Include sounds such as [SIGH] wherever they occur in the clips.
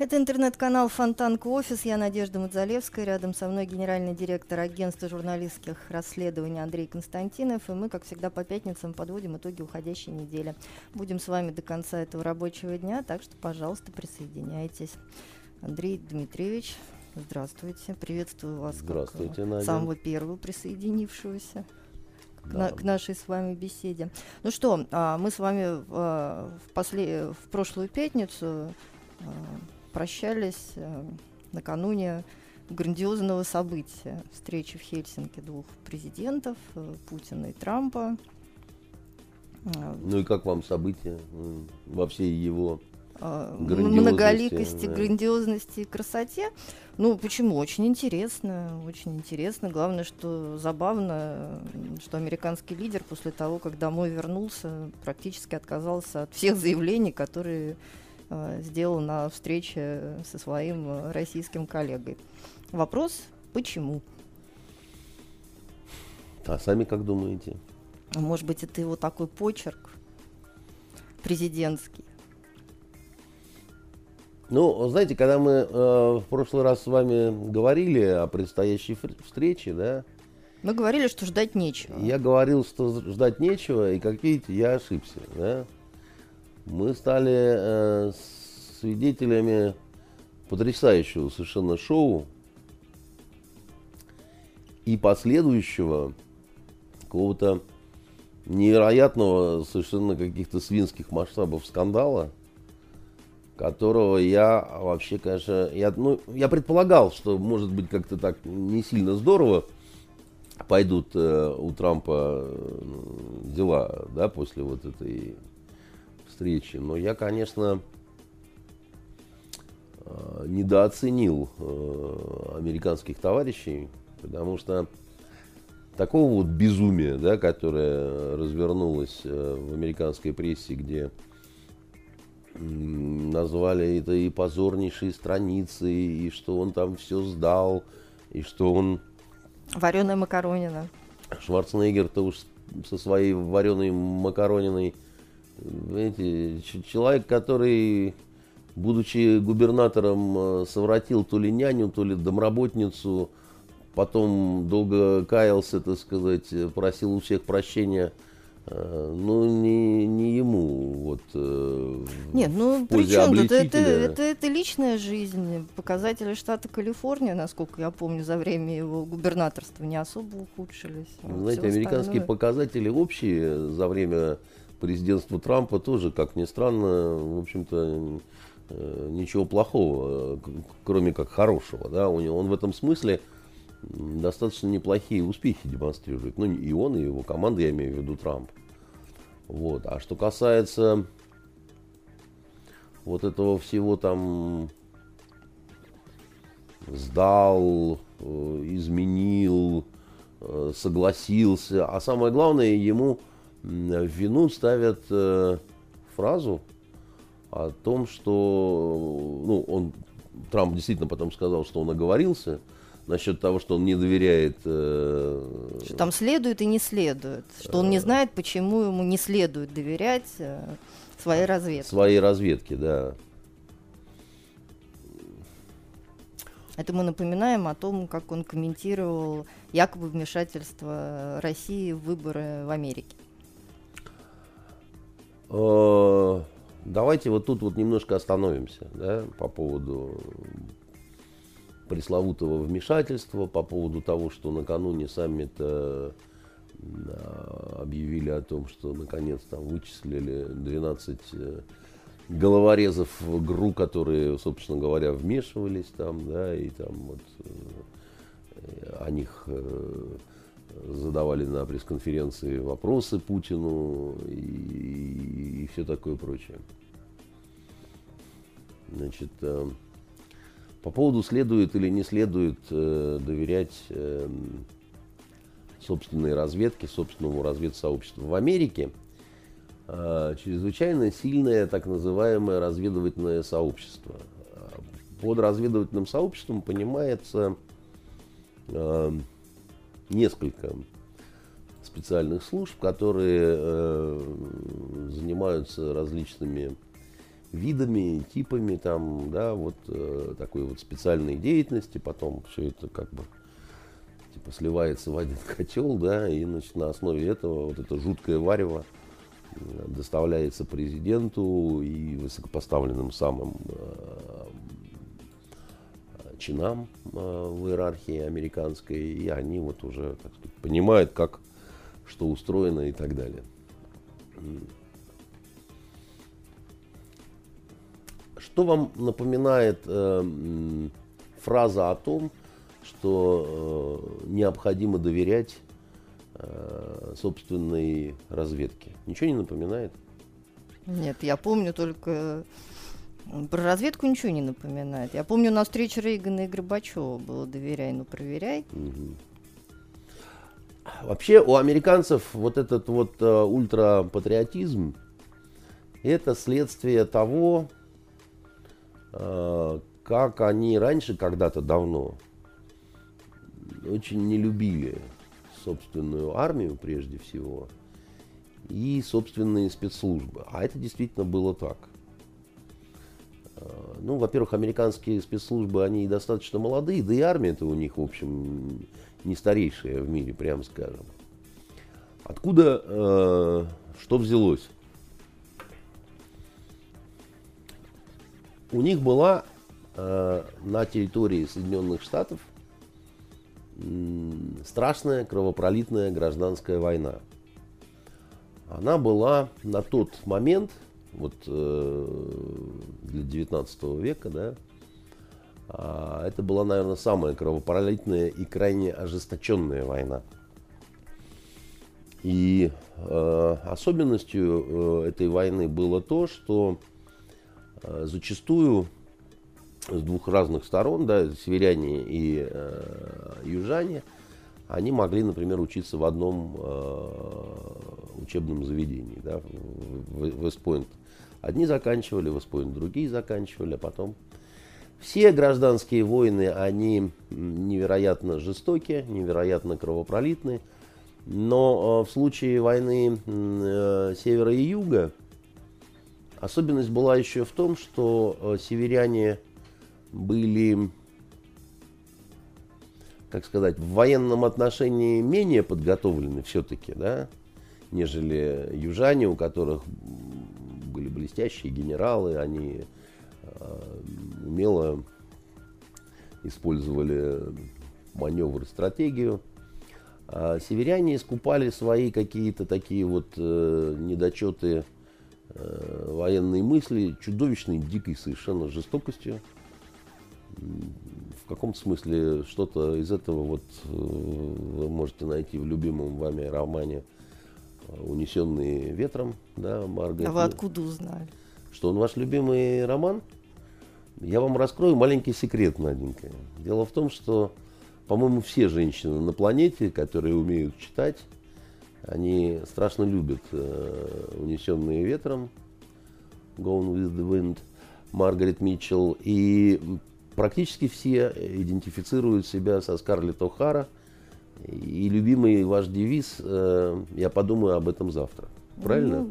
Это интернет-канал Фонтанка Офис. Я Надежда Мудзалевская. Рядом со мной генеральный директор агентства журналистских расследований Андрей Константинов. И мы, как всегда, по пятницам подводим итоги уходящей недели. Будем с вами до конца этого рабочего дня, так что, пожалуйста, присоединяйтесь. Андрей Дмитриевич, здравствуйте. Приветствую вас Здравствуйте, как Надя. самого первого присоединившегося к, на- Да. к нашей с вами беседе. Ну что, а, мы с вами а, в, после, в прошлую пятницу а, прощались а, накануне грандиозного события встречи в Хельсинки двух президентов э, Путина и Трампа. А, Ну и как вам событие во всей его... Грандиозности, многоликости, да. грандиозности и красоте. Ну, почему? Очень интересно, очень интересно. Главное, что забавно, что американский лидер после того, как домой вернулся, практически отказался от всех заявлений, которые э, сделал на встрече со своим э, российским коллегой. Вопрос, почему? А сами как думаете? Может быть, это его такой почерк президентский. Ну, знаете, когда мы э, в прошлый раз с вами говорили о предстоящей встрече, да, Мы говорили, что ждать нечего. я говорил, что ждать нечего, и, как видите, я ошибся, да. Мы стали э, свидетелями потрясающего совершенно шоу и последующего какого-то невероятного, совершенно каких-то свинских масштабов скандала, которого я вообще, конечно, я, ну, я предполагал, что может быть как-то так не сильно здорово пойдут э, у Трампа э, дела, да, после вот этой встречи. Но я, конечно, э, недооценил э, американских товарищей, потому что такого вот безумия, да, которое развернулось э, в американской прессе, где назвали это и позорнейшие страницы, и что он там все сдал, и что он Вареная макаронина. Шварценеггер-то уж со своей вареной макарониной, ч- человек, который, будучи губернатором, э, совратил то ли няню, то ли домработницу, потом долго каялся, так сказать, просил у всех прощения, э, ну, не, не ему, вот, э, Нет, ну при чем тут? Это, это, это личная жизнь. Показатели штата Калифорния, насколько я помню, за время его губернаторства не особо ухудшились. Знаете, американские остальное- показатели общие за время президентства Трампа тоже, как ни странно, в общем-то, э, ничего плохого, э, кроме как хорошего. Да? У него, он в этом смысле достаточно неплохие успехи демонстрирует. Ну, и он, и его команда, я имею в виду Трамп. Вот. А что касается вот этого всего там сдал, э, изменил, согласился. А самое главное, ему в вину ставят э, фразу о том, что ну, он, Трамп действительно потом сказал, что он оговорился насчет того, что он не доверяет э, Что там следует и не следует. Что он не знает, почему ему не следует доверять э, своей разведке. своей разведке, да. Это мы напоминаем о том, как он комментировал якобы вмешательство России в выборы в Америке. Э, Давайте вот тут вот немножко остановимся, да, по поводу пресловутого вмешательства, по поводу того, что накануне саммита да, объявили о том, что наконец там вычислили 12 э, головорезов ГРУ, которые, собственно говоря, вмешивались там, да, и там вот э, о них э, задавали на пресс-конференции вопросы Путину и, и все такое прочее. Значит, э, По поводу следует или не следует э, доверять э, собственной разведке, собственному разведсообществу. В Америке э, чрезвычайно сильное так называемое разведывательное сообщество. Под разведывательным сообществом понимается э, несколько специальных служб, которые э, занимаются различными видами, типами там, да, вот э, такой вот специальной деятельности, потом все это как бы типа сливается в один [LAUGHS] котел, да, и значит на основе этого вот это жуткое варево э, доставляется президенту и высокопоставленным самым э, чинам э, в иерархии американской, и они вот уже, так сказать, понимают, как что устроено и так далее. Что вам напоминает э, фраза о том, что э, необходимо доверять э, собственной разведке? Ничего не напоминает? Нет, я помню только про разведку ничего не напоминает. Я помню на встрече Рейгана и Горбачева было «доверяй, но проверяй». Угу. Вообще у американцев вот этот вот э, ультрапатриотизм это следствие того, э, как они раньше когда-то давно очень не любили собственную армию прежде всего и собственные спецслужбы. А это действительно было так. Ну, во-первых, американские спецслужбы, они достаточно молодые, да и армия-то у них, в общем, не старейшая в мире, прямо скажем. Откуда э, что взялось? У них была э, на территории Соединенных Штатов э, страшная кровопролитная гражданская война. Она была на тот момент, вот э, для 19 века, да, а, это была, наверное, самая кровопролитная и крайне ожесточенная война. И э, особенностью э, этой войны было то, что э, зачастую с двух разных сторон, да, северяне и э, южане, они могли, например, учиться в одном э, учебном заведении, да, в, в Вестпойнт. Одни заканчивали Вестпойнт, другие заканчивали, а потом все гражданские войны, они невероятно жестокие, невероятно кровопролитные. Но э, в случае войны э, севера и юга особенность была еще в том, что э, северяне были, как сказать, в военном отношении менее подготовлены все-таки, да, нежели южане, у которых были блестящие генералы, они умело использовали маневр, стратегию. А северяне искупали свои какие-то такие вот э, недочеты э, военной мысли чудовищной, дикой совершенно жестокостью. В каком смысле что-то из этого вот э, вы можете найти в любимом вами романе «Унесенные ветром», да, Маргарет. А вы откуда узнали? Что он ваш любимый роман? Я вам раскрою маленький секрет, Наденька. Дело в том, что, по-моему, все женщины на планете, которые умеют читать, они страшно любят э, «Унесенные ветром», «Gone with the Wind», Маргарет Митчелл. И практически все идентифицируют себя со Скарлетт О'Хара. И любимый ваш девиз э, «Я подумаю об этом завтра». Правильно? Ну,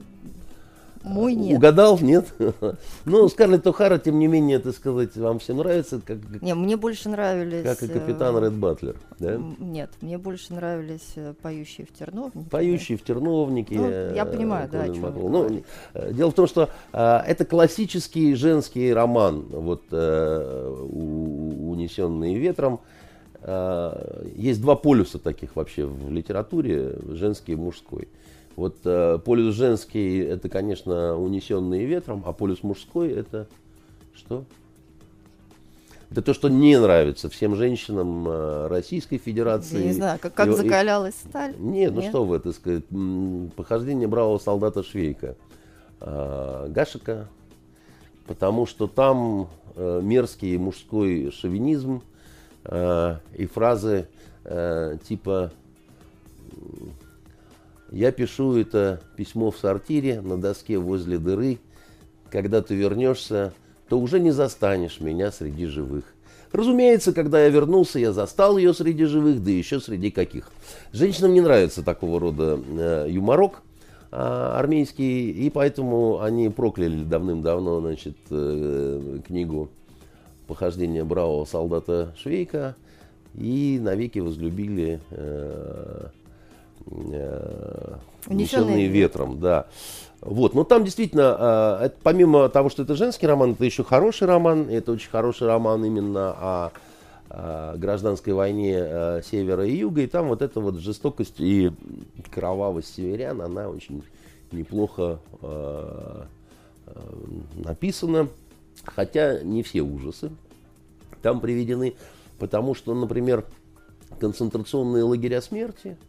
мой нет. Угадал? Нет? [LAUGHS] ну, Скарлетт О'Хара, тем не менее, это сказать, вам все нравится? Как, не, мне больше нравились... Как и капитан э, Ред Батлер, да? Нет, мне больше нравились э, поющие в терновнике. Поющие в терновнике. Ну, я понимаю, да, о чем ну, Дело в том, что э, это классический женский роман, вот э, «Унесенные ветром». Э, есть два полюса таких вообще в литературе, женский и мужской. Вот э, полюс женский это, конечно, унесенные ветром, а полюс мужской это что? Это то, что не нравится всем женщинам э, Российской Федерации. Я не знаю, как, как и, закалялась сталь. Нет, ну что вы, так сказать, похождение бравого солдата Швейка. Гашика, потому что там мерзкий мужской шовинизм э, и фразы э, типа «Я пишу это письмо в сортире на доске возле дыры. Когда ты вернешься, то уже не застанешь меня среди живых». Разумеется, когда я вернулся, я застал ее среди живых, да еще среди каких. Женщинам не нравится такого рода э, юморок э, армейский, и поэтому они прокляли давным-давно значит, э, книгу «Похождение бравого солдата Швейка» и навеки возлюбили э, э, «Унесенные ветром». Да. Вот, но там действительно, а, это, помимо того, что это женский роман, это еще хороший роман, это очень хороший роман именно о, о гражданской войне а, севера и юга, и там вот эта вот жестокость и кровавость северян, она очень неплохо э, написана, хотя не все ужасы там приведены, потому что, например, концентрационные лагеря смерти –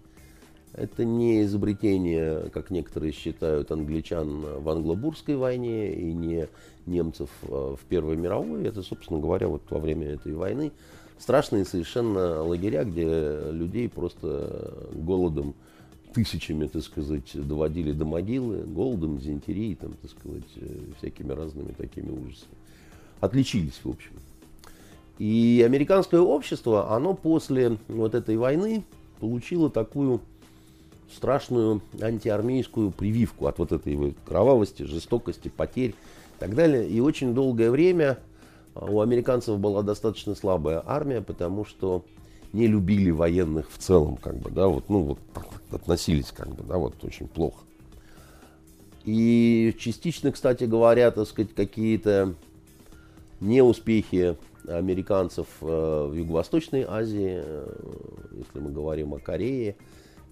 это не изобретение, как некоторые считают, англичан в англобурской войне и не немцев э, в Первой мировой. Это, собственно говоря, вот во время этой войны страшные совершенно лагеря, где людей просто голодом тысячами, так сказать, доводили до могилы, голодом, дизентерией, там, так сказать, э, всякими разными такими ужасами. Отличились, в общем. И американское общество, оно после вот этой войны получило такую страшную антиармейскую прививку от вот этой вот кровавости, жестокости, потерь и так далее. И очень долгое время а, у американцев была достаточно слабая армия, потому что не любили военных в целом, как бы, да, вот, ну, вот относились, как бы, да, вот очень плохо. И частично, кстати говоря, так сказать, какие-то неуспехи американцев э, в Юго-Восточной Азии, э, если мы говорим о Корее,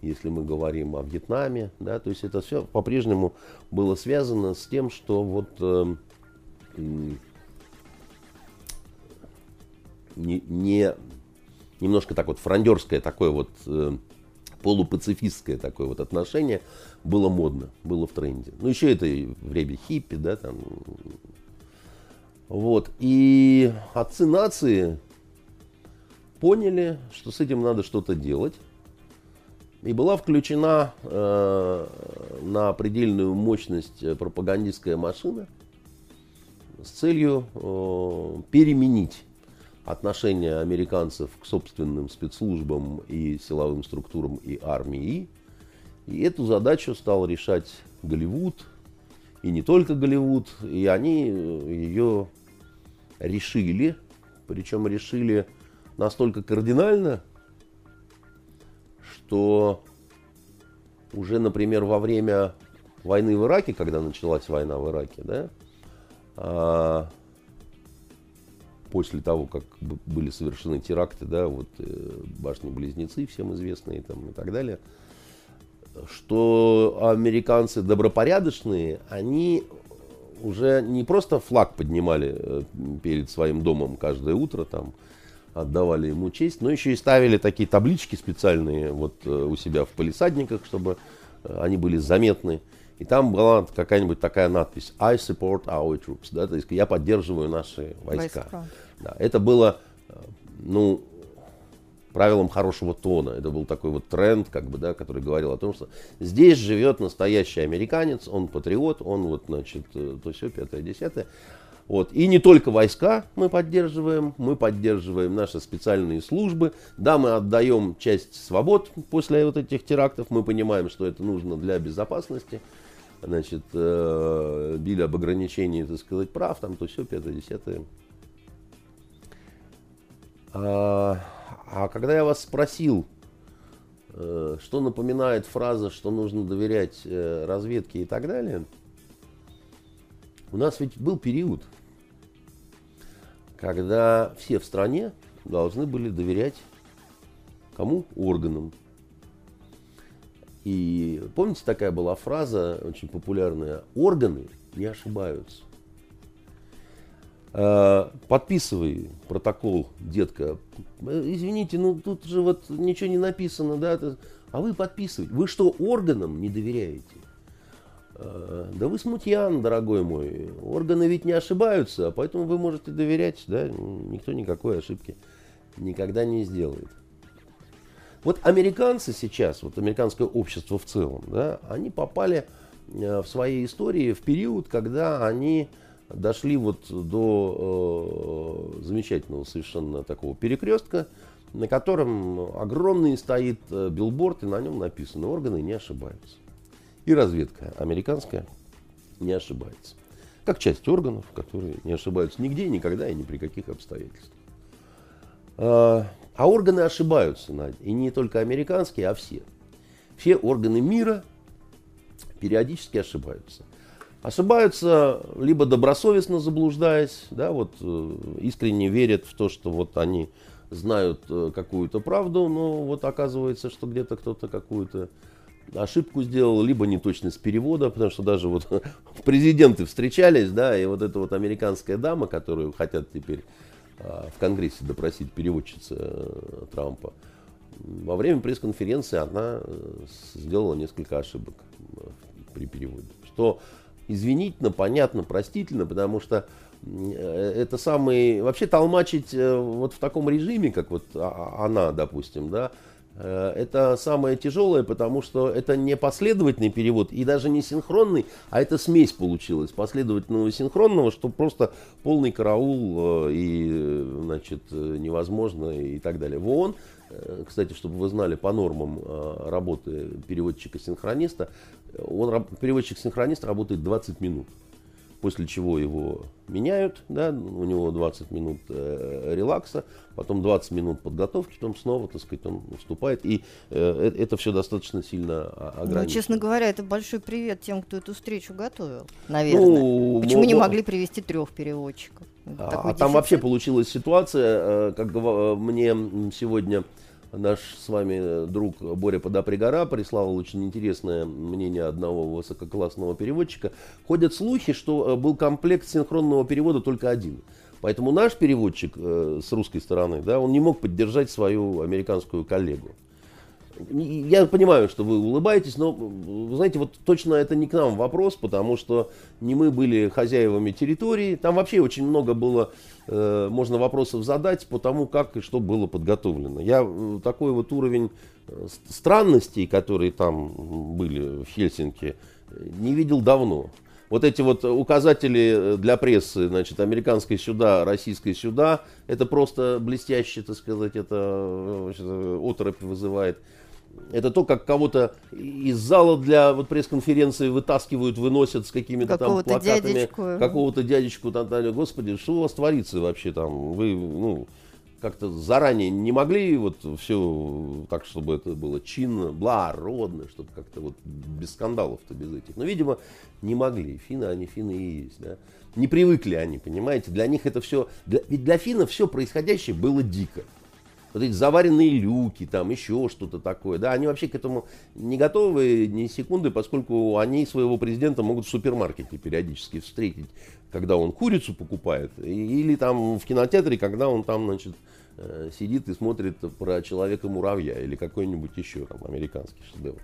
если мы говорим о Вьетнаме, да, то есть это все по-прежнему было связано с тем, что вот э, не, не немножко так вот франдерское такое вот э, полупацифистское такое вот отношение было модно, было в тренде. Ну еще это время хиппи, да, там. Вот. И отцы нации поняли, что с этим надо что-то делать и была включена э, на предельную мощность пропагандистская машина с целью э, переменить отношение американцев к собственным спецслужбам и силовым структурам и армии. И эту задачу стал решать Голливуд, и не только Голливуд, и они ее решили, причем решили настолько кардинально, что уже, например, во время войны в Ираке, когда началась война в Ираке, да, а, после того, как были совершены теракты, да, вот э, башни-близнецы, всем известные там и так далее, что американцы добропорядочные, они уже не просто флаг поднимали э, перед своим домом каждое утро там, отдавали ему честь, но еще и ставили такие таблички специальные вот э, у себя в полисадниках, чтобы э, они были заметны. И там была какая-нибудь такая надпись I support our troops, да, то есть я поддерживаю наши войска. войска. Да, это было, ну, правилам хорошего тона. Это был такой вот тренд, как бы, да, который говорил о том, что здесь живет настоящий американец, он патриот, он вот, значит, то все, пятое, десятое. Вот. И не только войска мы поддерживаем, мы поддерживаем наши специальные службы. Да, мы отдаем часть свобод после вот этих терактов, мы понимаем, что это нужно для безопасности. Значит, э, били об ограничении, так сказать, прав, там то все, пятое, десятое. А, а когда я вас спросил, э, что напоминает фраза, что нужно доверять э, разведке и так далее, у нас ведь был период, когда все в стране должны были доверять кому? Органам. И помните, такая была фраза очень популярная, органы не ошибаются. А, подписывай протокол, детка. Извините, ну тут же вот ничего не написано, да? А вы подписываете. Вы что, органам не доверяете? э, да вы смутьян, дорогой мой. Органы ведь не ошибаются, поэтому вы можете доверять, да, никто никакой ошибки никогда не сделает. Вот американцы сейчас, вот американское общество в целом, да, они попали э, в своей истории в период, когда они дошли вот до э, замечательного совершенно такого перекрестка, на котором огромный стоит э, билборд, и на нем написано «Органы не ошибаются». И разведка американская не ошибается. Как часть органов, которые не ошибаются нигде, никогда и ни при каких обстоятельствах. А, а органы ошибаются, Надя. И не только американские, а все. Все органы мира периодически ошибаются. Ошибаются либо добросовестно заблуждаясь, да, вот э, искренне верят в то, что вот они знают э, какую-то правду, но вот оказывается, что где-то кто-то какую-то ошибку сделал, либо неточность перевода, потому что даже вот [LAUGHS] президенты встречались, да, и вот эта вот американская дама, которую хотят теперь а, в Конгрессе допросить переводчица э, Трампа, во время пресс-конференции она сделала несколько ошибок при переводе. Что извинительно, понятно, простительно, потому что это самый... Вообще толмачить вот в таком режиме, как вот а, а, она, допустим, да, Э, это самое тяжелое, потому что это не последовательный перевод и даже не синхронный, а это смесь получилась последовательного и синхронного, что просто полный караул э, и значит, невозможно и так далее. В ООН, э, кстати, чтобы вы знали, по нормам работы переводчика-синхрониста, он, переводчик-синхронист работает 20 минут после чего его меняют, да, у него 20 минут э, релакса, потом 20 минут подготовки, потом снова, так сказать, он уступает, и э, э это все достаточно сильно ограничено. Ну, честно говоря, это большой привет тем, кто эту встречу готовил, наверное. Ну, Почему но, не могли привести трех переводчиков? А, а там вообще получилась ситуация, э, как мне сегодня Наш с вами друг Боря Подапригора прислал очень интересное мнение одного высококлассного переводчика. Ходят слухи, что э, был комплект синхронного перевода только один. Поэтому наш переводчик э, с русской стороны, да, он не мог поддержать свою американскую коллегу. Я понимаю, что вы улыбаетесь, но, вы знаете, вот точно это не к нам вопрос, потому что не мы были хозяевами территории. Там вообще очень много было, э, можно вопросов задать по тому, как и что было подготовлено. Я э, такой вот уровень э, странностей, которые там были в Хельсинки, не видел давно. Вот эти вот указатели для прессы, значит, американской сюда, российской сюда, это просто блестяще, так сказать, это значит, оторопь вызывает это то, как кого-то из зала для вот пресс-конференции вытаскивают, выносят с какими-то там плакатами. Дядечку. Какого-то дядечку. Там, там, Господи, что у вас творится вообще там? Вы, ну, как-то заранее не могли вот все так, чтобы это было чинно, благородно, чтобы как-то вот без скандалов-то, без этих. Но, видимо, не могли. Финны, они финны и есть, да. Не привыкли они, понимаете. Для них это все... Для, ведь для финнов все происходящее было дико вот эти заваренные люки, там еще что-то такое. Да, они вообще к этому не готовы ни секунды, поскольку они своего президента могут в супермаркете периодически встретить, когда он курицу покупает, или там в кинотеатре, когда он там, значит, э, сидит и смотрит про человека-муравья или какой-нибудь еще там американский шедевр,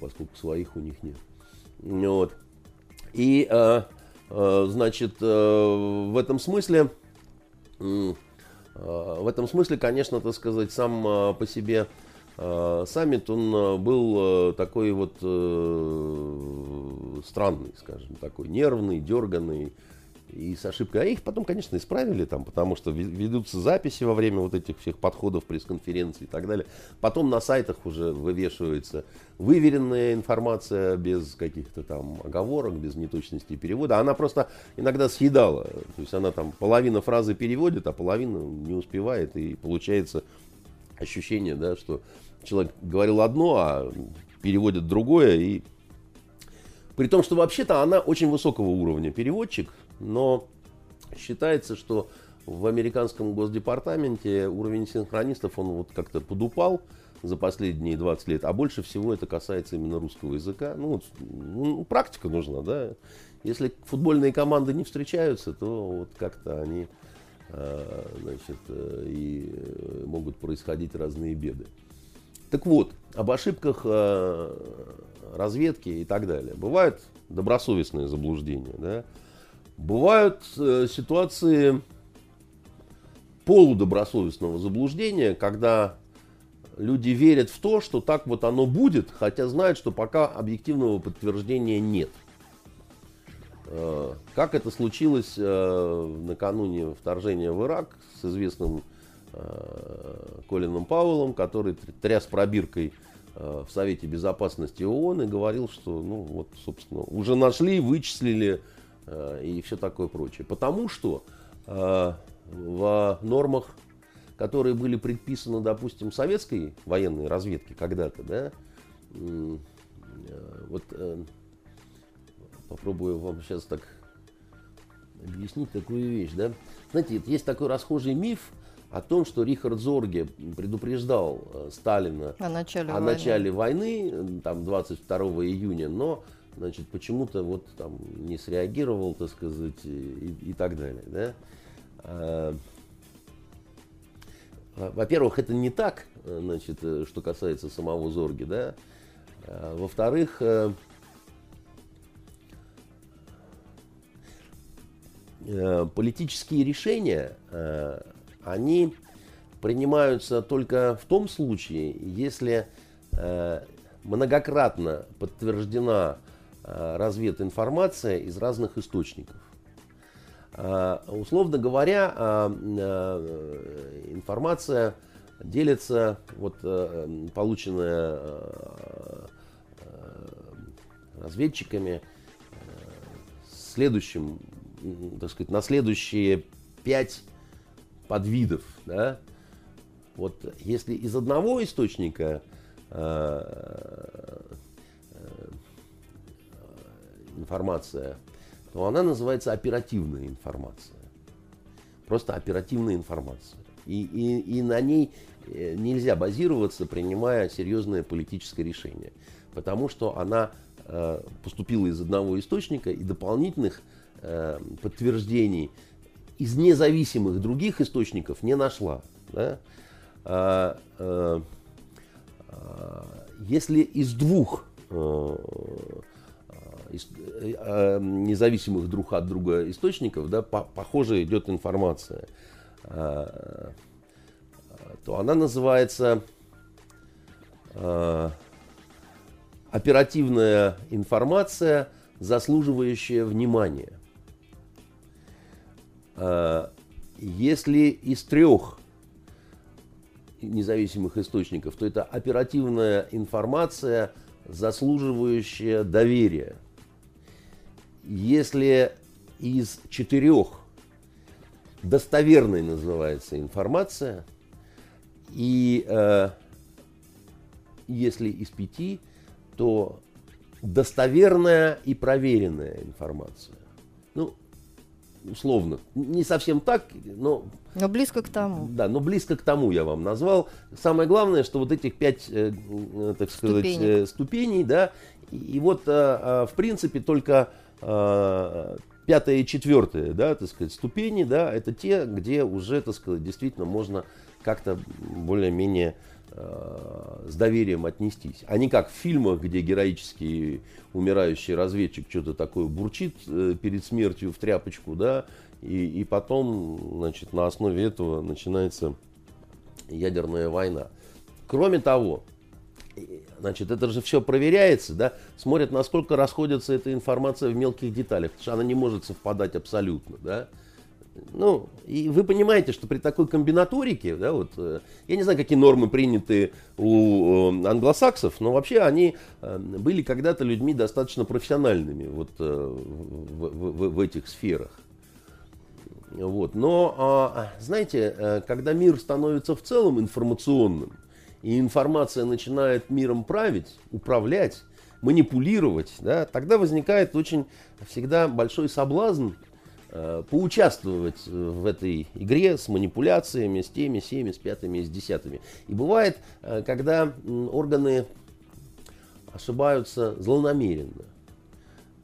поскольку своих у них нет. Вот. И, э, э, значит, в этом смысле в этом смысле, конечно, так сказать, сам а, по себе а, саммит, он был такой вот э, странный, скажем, такой нервный, дерганный, и с ошибкой. А их потом, конечно, исправили там, потому что ведутся записи во время вот этих всех подходов, пресс-конференций и так далее. Потом на сайтах уже вывешивается выверенная информация без каких-то там оговорок, без неточности перевода. Она просто иногда съедала. То есть она там половина фразы переводит, а половина не успевает. И получается ощущение, да, что человек говорил одно, а переводит другое. И при том, что вообще-то она очень высокого уровня переводчик, но считается, что в американском госдепартаменте уровень синхронистов, он вот как-то подупал за последние 20 лет, а больше всего это касается именно русского языка. Ну, вот, ну практика нужна, да. Если футбольные команды не встречаются, то вот как-то они э, значит, э, и могут происходить разные беды. Так вот, об ошибках э, разведки и так далее. Бывают добросовестные заблуждения, да? Бывают э, ситуации полудобросовестного заблуждения, когда люди верят в то, что так вот оно будет, хотя знают, что пока объективного подтверждения нет. Э, как это случилось э, накануне вторжения в Ирак с известным э, Колином Пауэллом, который тряс пробиркой в Совете Безопасности ООН и говорил, что, ну вот, собственно, уже нашли, вычислили и все такое прочее. Потому что в нормах, которые были предписаны, допустим, советской военной разведке когда-то, да, вот попробую вам сейчас так объяснить такую вещь, да. Знаете, есть такой расхожий миф о том, что Рихард Зорге предупреждал э, Сталина о начале, о войны. начале войны, там 22 июня, но значит, почему-то вот там не среагировал, так сказать, и, и так далее. Да? А, во-первых, это не так, значит, э, что касается самого Зорги, да. А, во-вторых, э, Э, политические решения, э, они принимаются только в том случае, если э, многократно подтверждена развединформация из разных источников. Условно говоря, информация делится, вот полученная разведчиками, следующим так сказать, на следующие пять подвидов. Да? Вот если из одного источника э, э, информация, то она называется оперативная информация. Просто оперативная информация. И, и, и на ней э, нельзя базироваться, принимая серьезное политическое решение. Потому что она э, поступила из одного источника, и дополнительных Э, подтверждений из независимых других источников не нашла. Да? А, а, а, если из двух а, независимых друг от друга источников, да, по, похоже идет информация, а, то она называется а, оперативная информация, заслуживающая внимания. А, если из трех независимых источников, то это оперативная информация, заслуживающая доверия. Если из четырех достоверной называется информация, и э, если из пяти, то достоверная и проверенная информация. Ну, условно, не совсем так, но... Но близко к тому. Да, но близко к тому я вам назвал. Самое главное, что вот этих пять, э, э так сказать, э, ступеней, да, и, и вот, э, э, в принципе, только пятая и четвертая, да, так сказать, ступени, да, это те, где уже, так сказать, действительно можно как-то более-менее Э, с доверием отнестись. А не как в фильмах, где героический умирающий разведчик что-то такое бурчит э, перед смертью в тряпочку, да, и, и потом, значит, на основе этого начинается ядерная война. Кроме того, значит, это же все проверяется, да, смотрят, насколько расходится эта информация в мелких деталях, потому что она не может совпадать абсолютно, да. Ну, и вы понимаете, что при такой комбинаторике, да, вот, э, я не знаю, какие нормы приняты у э, англосаксов, но вообще они э, были когда-то людьми достаточно профессиональными вот, в, в, в этих сферах. Вот. Но, а, знаете, когда мир становится в целом информационным, и информация начинает миром править, управлять, манипулировать, да, тогда возникает очень всегда большой соблазн Э, поучаствовать в этой игре с манипуляциями, с теми, с теми, с пятыми, с десятыми. И бывает, э, когда органы ошибаются злонамеренно.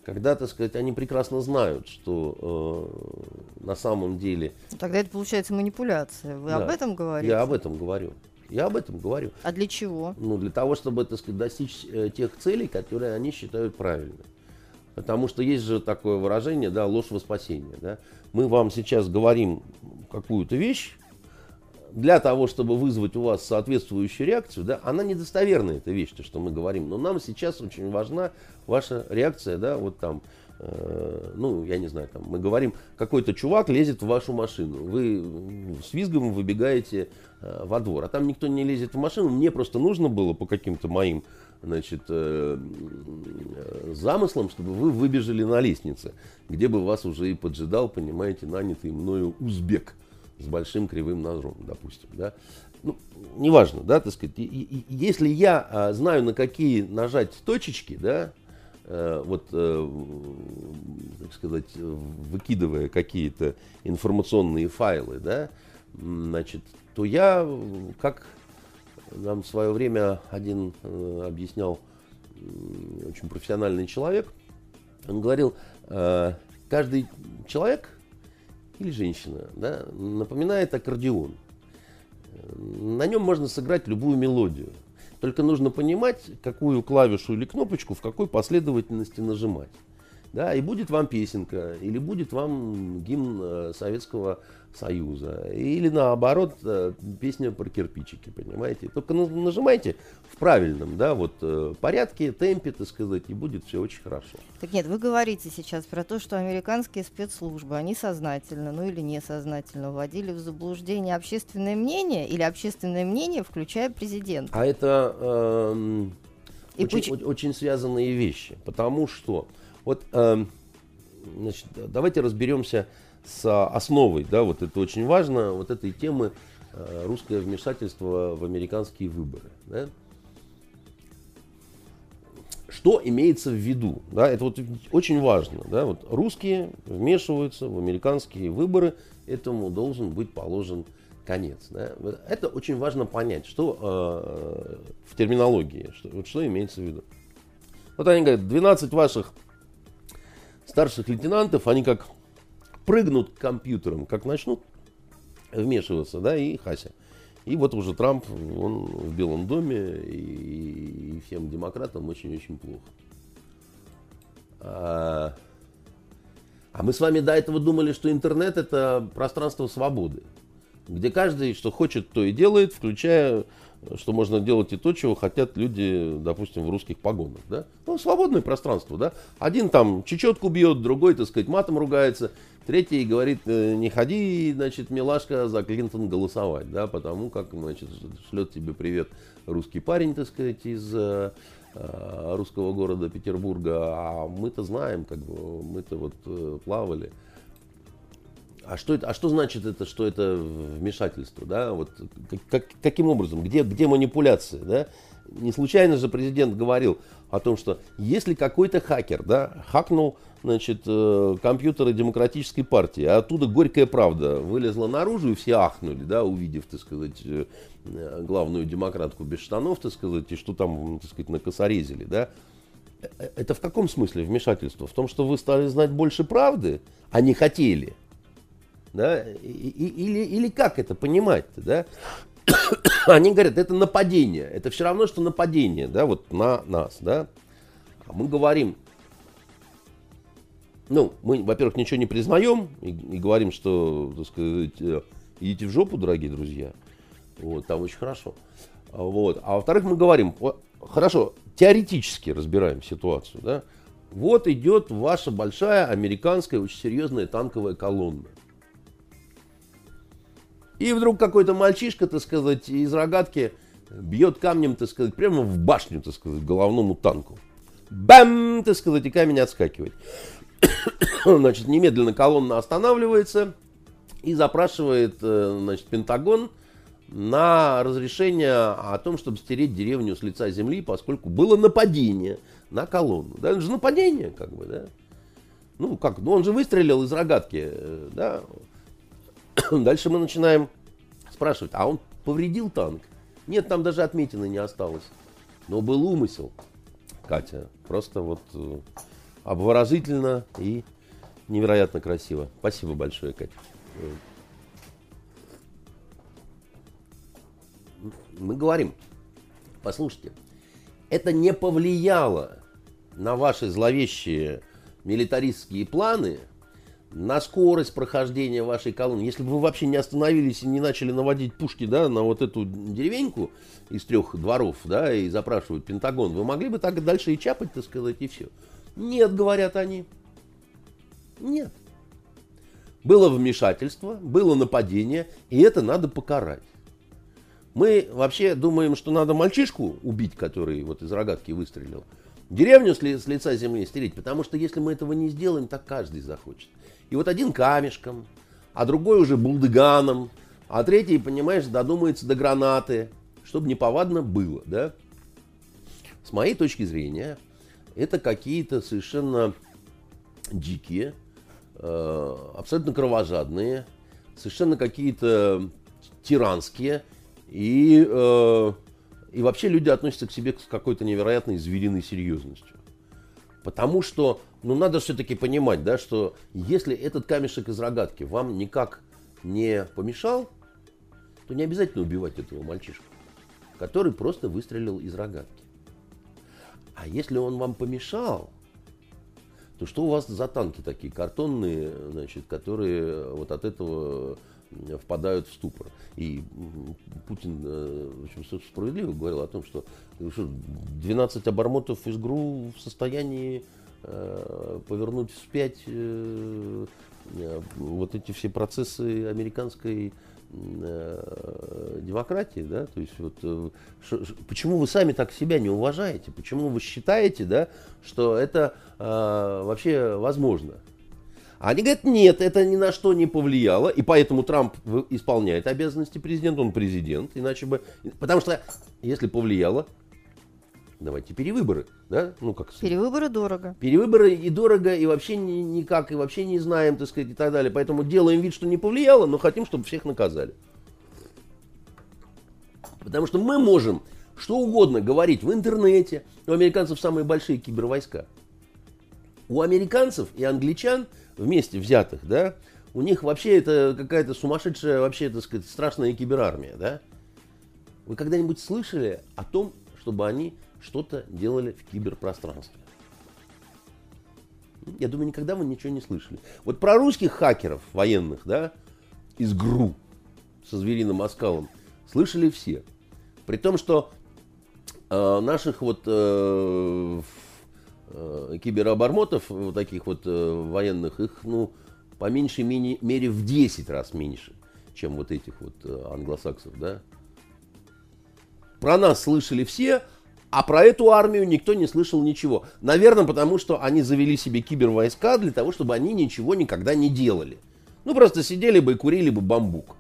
Когда, так сказать, они прекрасно знают, что э, на самом деле... Тогда это получается манипуляция. Вы да, об этом говорите? Я об этом говорю. Я об этом говорю. А для чего? Ну, для того, чтобы, так сказать, достичь э, тех целей, которые они считают правильными. Потому что есть же такое выражение, да, ложь во спасение. Да? Мы вам сейчас говорим какую-то вещь, для того, чтобы вызвать у вас соответствующую реакцию, да, она недостоверная, эта вещь, то, что мы говорим. Но нам сейчас очень важна ваша реакция, да, вот там, ну, я не знаю, там, мы говорим, какой-то чувак лезет в вашу машину, вы с визгом выбегаете э, во двор, а там никто не лезет в машину, мне просто нужно было по каким-то моим значит, э, э, замыслом, чтобы вы выбежали на лестнице, где бы вас уже и поджидал, понимаете, нанятый мною узбек с большим кривым ножом, допустим, да. Ну, неважно, да, так сказать, и, и, если я а, знаю, на какие нажать точечки, да, э, вот, э, так сказать, выкидывая какие-то информационные файлы, да, значит, то я, как нам в свое время один э, объяснял э, очень профессиональный человек, он говорил, э, каждый человек или женщина, да, напоминает аккордеон. На нем можно сыграть любую мелодию. Только нужно понимать, какую клавишу или кнопочку в какой последовательности нажимать. Да, и будет вам песенка, или будет вам гимн э, Советского Союза. Или наоборот, э, песня про кирпичики, понимаете. Только нажимайте в правильном да, вот, э, порядке, темпе, так сказать, и будет все очень хорошо. Так нет, вы говорите сейчас про то, что американские спецслужбы, они сознательно, ну или несознательно вводили в заблуждение общественное мнение или общественное мнение, включая президента. А это э, очень, пуч... очень связанные вещи, потому что вот э, значит, давайте разберемся с основой, да, вот это очень важно, вот этой темы э, русское вмешательство в американские выборы. Да? Что имеется в виду? Да, это вот очень важно. Да, вот русские вмешиваются в американские выборы, этому должен быть положен конец. Да? Это очень важно понять, что э, в терминологии, что, вот что имеется в виду. Вот они говорят, 12 ваших старших лейтенантов, они как прыгнут к компьютерам, как начнут вмешиваться, да, и Хася. И вот уже Трамп, он в Белом доме, и, и всем демократам очень-очень плохо. А, а мы с вами до этого думали, что интернет это пространство свободы, где каждый, что хочет, то и делает, включая что можно делать и то, чего хотят люди, допустим, в русских погонах. Да? Ну, свободное пространство. Да? Один там чечетку бьет, другой, так сказать, матом ругается, третий говорит, «Э, не ходи, значит, милашка, за Клинтон голосовать, да, потому как, значит, шлет тебе привет русский парень, так сказать, из э, э русского города Петербурга, а мы-то знаем, как бы, мы-то вот плавали. А что, это, а что значит это, что это вмешательство? Да? Вот, как, каким образом? Где, где манипуляция? Да? Не случайно же президент говорил о том, что если какой-то хакер да, хакнул значит, э, компьютеры демократической партии, а оттуда горькая правда вылезла наружу, и все ахнули, да, увидев, так сказать, э, главную демократку без штанов, так сказать, и что там, так сказать, накосорезили, да, э, это в каком смысле вмешательство? В том, что вы стали знать больше правды, а не хотели – да? или, или как это понимать-то, да? [COUGHS] Они говорят, это нападение. Это все равно, что нападение, да, вот на нас, да. А мы говорим, ну, мы, во-первых, ничего не признаем и, и говорим, что, так сказать, э, идите в жопу, дорогие друзья. Вот, там очень хорошо. Вот. А во-вторых, мы говорим, хорошо, теоретически разбираем ситуацию, да. Вот идет ваша большая американская очень серьезная танковая колонна. И вдруг какой-то мальчишка, так сказать, из рогатки бьет камнем, так сказать, прямо в башню, так сказать, головному танку. Бам, так сказать, и камень отскакивает. [COUGHS] значит, немедленно колонна останавливается и запрашивает, э, значит, Пентагон на разрешение о том, чтобы стереть деревню с лица земли, поскольку было нападение на колонну. Да, это же нападение, как бы, да. Ну, как, ну он же выстрелил из рогатки, э, да. [COUGHS] Дальше мы начинаем спрашивать, а он повредил танк? Нет, там даже отметины не осталось. Но был умысел, Катя. Просто вот э, обворожительно и невероятно красиво. Спасибо большое, Катя. мы говорим, послушайте, это не повлияло на ваши зловещие милитаристские планы, на скорость прохождения вашей колонны. Если бы вы вообще не остановились и не начали наводить пушки да, на вот эту деревеньку из трех дворов да, и запрашивать Пентагон, вы могли бы так дальше и чапать, так сказать, и все. Нет, говорят они. Нет. Было вмешательство, было нападение, и это надо покарать. Мы вообще думаем, что надо мальчишку убить, который вот из рогатки выстрелил. Деревню с, с лица земли стереть, потому что если мы этого не сделаем, так каждый захочет. И вот один камешком, а другой уже булдыганом, а третий, понимаешь, додумается до гранаты, чтобы неповадно было, да? С моей точки зрения, это какие-то совершенно дикие, э, абсолютно кровожадные, совершенно какие-то тиранские и, э, и вообще люди относятся к себе с какой-то невероятной звериной серьезностью. Потому что, ну, надо все-таки понимать, да, что если этот камешек из рогатки вам никак не помешал, то не обязательно убивать этого мальчишку, который просто выстрелил из рогатки. А если он вам помешал, то что у вас за танки такие картонные, значит, которые вот от этого впадают в ступор. И Путин, э, в общем, справедливо говорил о том, что, что 12 обормотов из ГРУ в состоянии э, повернуть вспять э, вот эти все процессы американской демократии, да, то есть вот почему вы сами так себя не уважаете, почему вы считаете, да, что это вообще возможно? Они говорят, нет, это ни на что не повлияло, и поэтому Трамп исполняет обязанности президента, он президент, иначе бы... Потому что, если повлияло, давайте перевыборы, да? Ну, как Перевыборы дорого. Перевыборы и дорого, и вообще ни, никак, и вообще не знаем, так сказать, и так далее. Поэтому делаем вид, что не повлияло, но хотим, чтобы всех наказали. Потому что мы можем что угодно говорить в интернете. У американцев самые большие кибервойска. У американцев и англичан – вместе взятых, да, у них вообще это какая-то сумасшедшая, вообще, так сказать, страшная киберармия, да. Вы когда-нибудь слышали о том, чтобы они что-то делали в киберпространстве? Я думаю, никогда вы ничего не слышали. Вот про русских хакеров военных, да, из ГРУ со звериным оскалом слышали все. При том, что э, наших вот э, э, киберобормотов, вот таких вот э, военных, их, ну, по меньшей мере, мере в 10 раз меньше, чем вот этих вот э, англосаксов, да. Про нас слышали все, а про эту армию никто не слышал ничего. Наверное, потому что они завели себе кибервойска для того, чтобы они ничего никогда не делали. Ну, просто сидели бы и курили бы бамбук.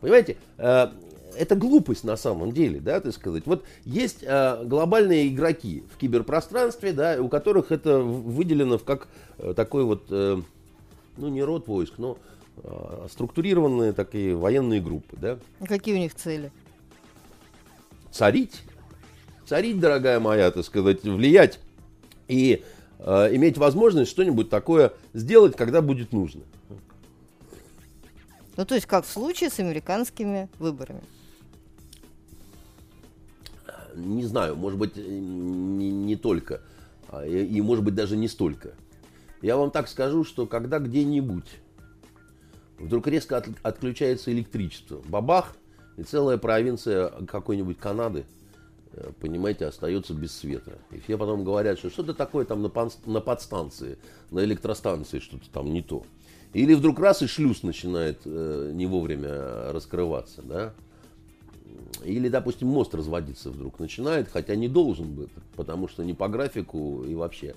Понимаете, э, это глупость на самом деле, да, так сказать. Вот есть э, глобальные игроки в киберпространстве, да, у которых это выделено в как э, такой вот, э, ну не род войск, но э, структурированные такие военные группы, да. Какие у них цели? Царить, царить, дорогая моя, так сказать, влиять и э, иметь возможность что-нибудь такое сделать, когда будет нужно. Ну, то есть, как в случае с американскими выборами не знаю, может быть, не, не только, а, и, и может быть даже не столько. Я вам так скажу, что когда где-нибудь вдруг резко от, отключается электричество, бабах, и целая провинция какой-нибудь Канады, э, понимаете, остается без света. И все потом говорят, что что-то такое там на, на подстанции, на электростанции что-то там не то. Или вдруг раз и шлюз начинает э, не вовремя раскрываться, да. Или, допустим, мост разводиться вдруг начинает, хотя не должен бы, потому что не по графику и вообще.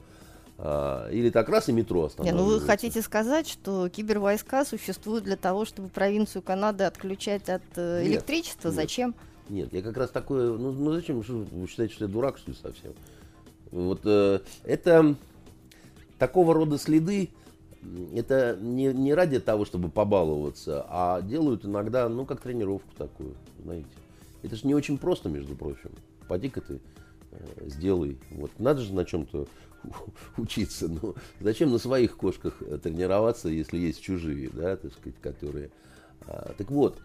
А, или так раз и метро останавливается. Не, ну вы хотите сказать, что кибервойска существуют для того, чтобы провинцию Канады отключать от э, нет, электричества? Нет, Зачем? Нет, я как раз такое... Ну, ну зачем? Вы считаете, что я дурак, что ли, совсем? Вот э, это такого рода следы, это не, не ради того, чтобы побаловаться, а делают иногда, ну, как тренировку такую, знаете. Это же не очень просто, между прочим. Поди-ка ты э, сделай. Вот надо же на чем-то [LAUGHS] учиться. Ну, зачем на своих кошках э, тренироваться, если есть чужие, да, так сказать, которые... А, так вот,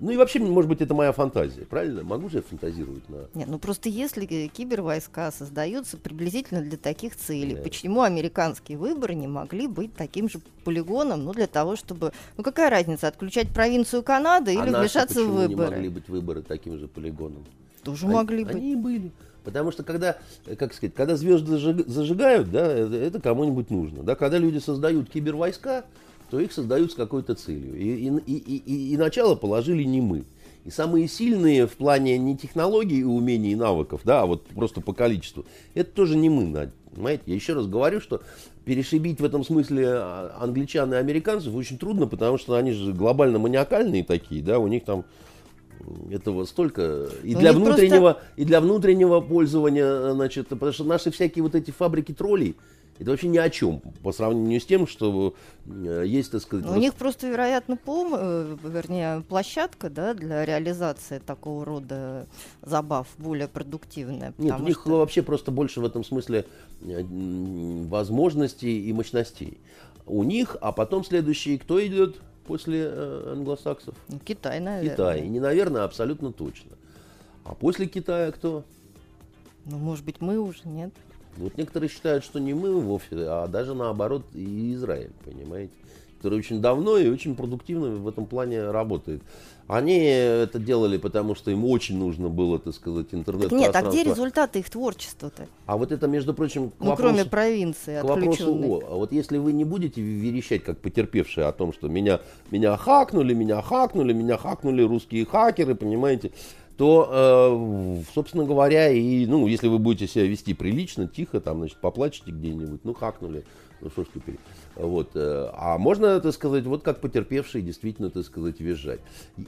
Ну и вообще, может быть, это моя фантазия, правильно? Могу же я фантазировать на... Нет, ну просто если кибервойска создаются приблизительно для таких целей, Да. почему американские выборы не могли быть таким же полигоном, ну для того, чтобы... Ну какая разница, отключать провинцию Канады или а вмешаться в почему не выборы? могли быть выборы таким же полигоном? Тоже Они- могли быть. Они и были. Потому что когда, э, как сказать, когда звезды зажиг- зажигают, да, это, это кому-нибудь нужно. Да, когда люди создают кибервойска, то их создают с какой-то целью. И, и, и, и- и начало положили не мы. И самые сильные в плане не технологий и умений и навыков, да, а вот просто по количеству, это тоже не мы, Надь. Понимаете, я еще раз говорю, что перешибить в этом смысле а, англичан и американцев очень трудно, потому что они же глобально маниакальные такие, да, у них там этого столько и Ну, для них просто- внутреннего и для внутреннего пользования значит потому что наши всякие вот эти фабрики троллей это вообще ни о чем по сравнению с тем что э, есть так сказать У них просто, вероятно, пом, э, вернее, площадка да, для реализации такого рода забав более продуктивная. нет у них что- вообще просто больше в этом смысле э, возможностей и мощностей у них а потом следующий кто идет после англосаксов ну, Китай, наверное. Китай и не наверное а абсолютно точно а после Китая кто Ну, может быть, мы уже, нет? Вот некоторые считают, что не мы вовсе, а даже наоборот и Израиль, понимаете, который очень давно и очень продуктивно в этом плане работает. Они это делали, потому что им очень нужно было, так сказать, интернет Так нет, а где результаты их творчества-то? А вот это, между прочим, к Ну, вопросу, кроме провинции к вопросу о. А вот если вы не будете верещать, как потерпевшие, о том, что меня, меня хакнули, меня хакнули, меня хакнули русские хакеры, понимаете, то, э, собственно говоря, и, ну, если вы будете себя вести прилично, тихо, там, значит, поплачете где-нибудь, ну, хакнули, ну, что ж теперь. Вот, э, а можно, так сказать, вот как потерпевшие действительно, так сказать, визжать.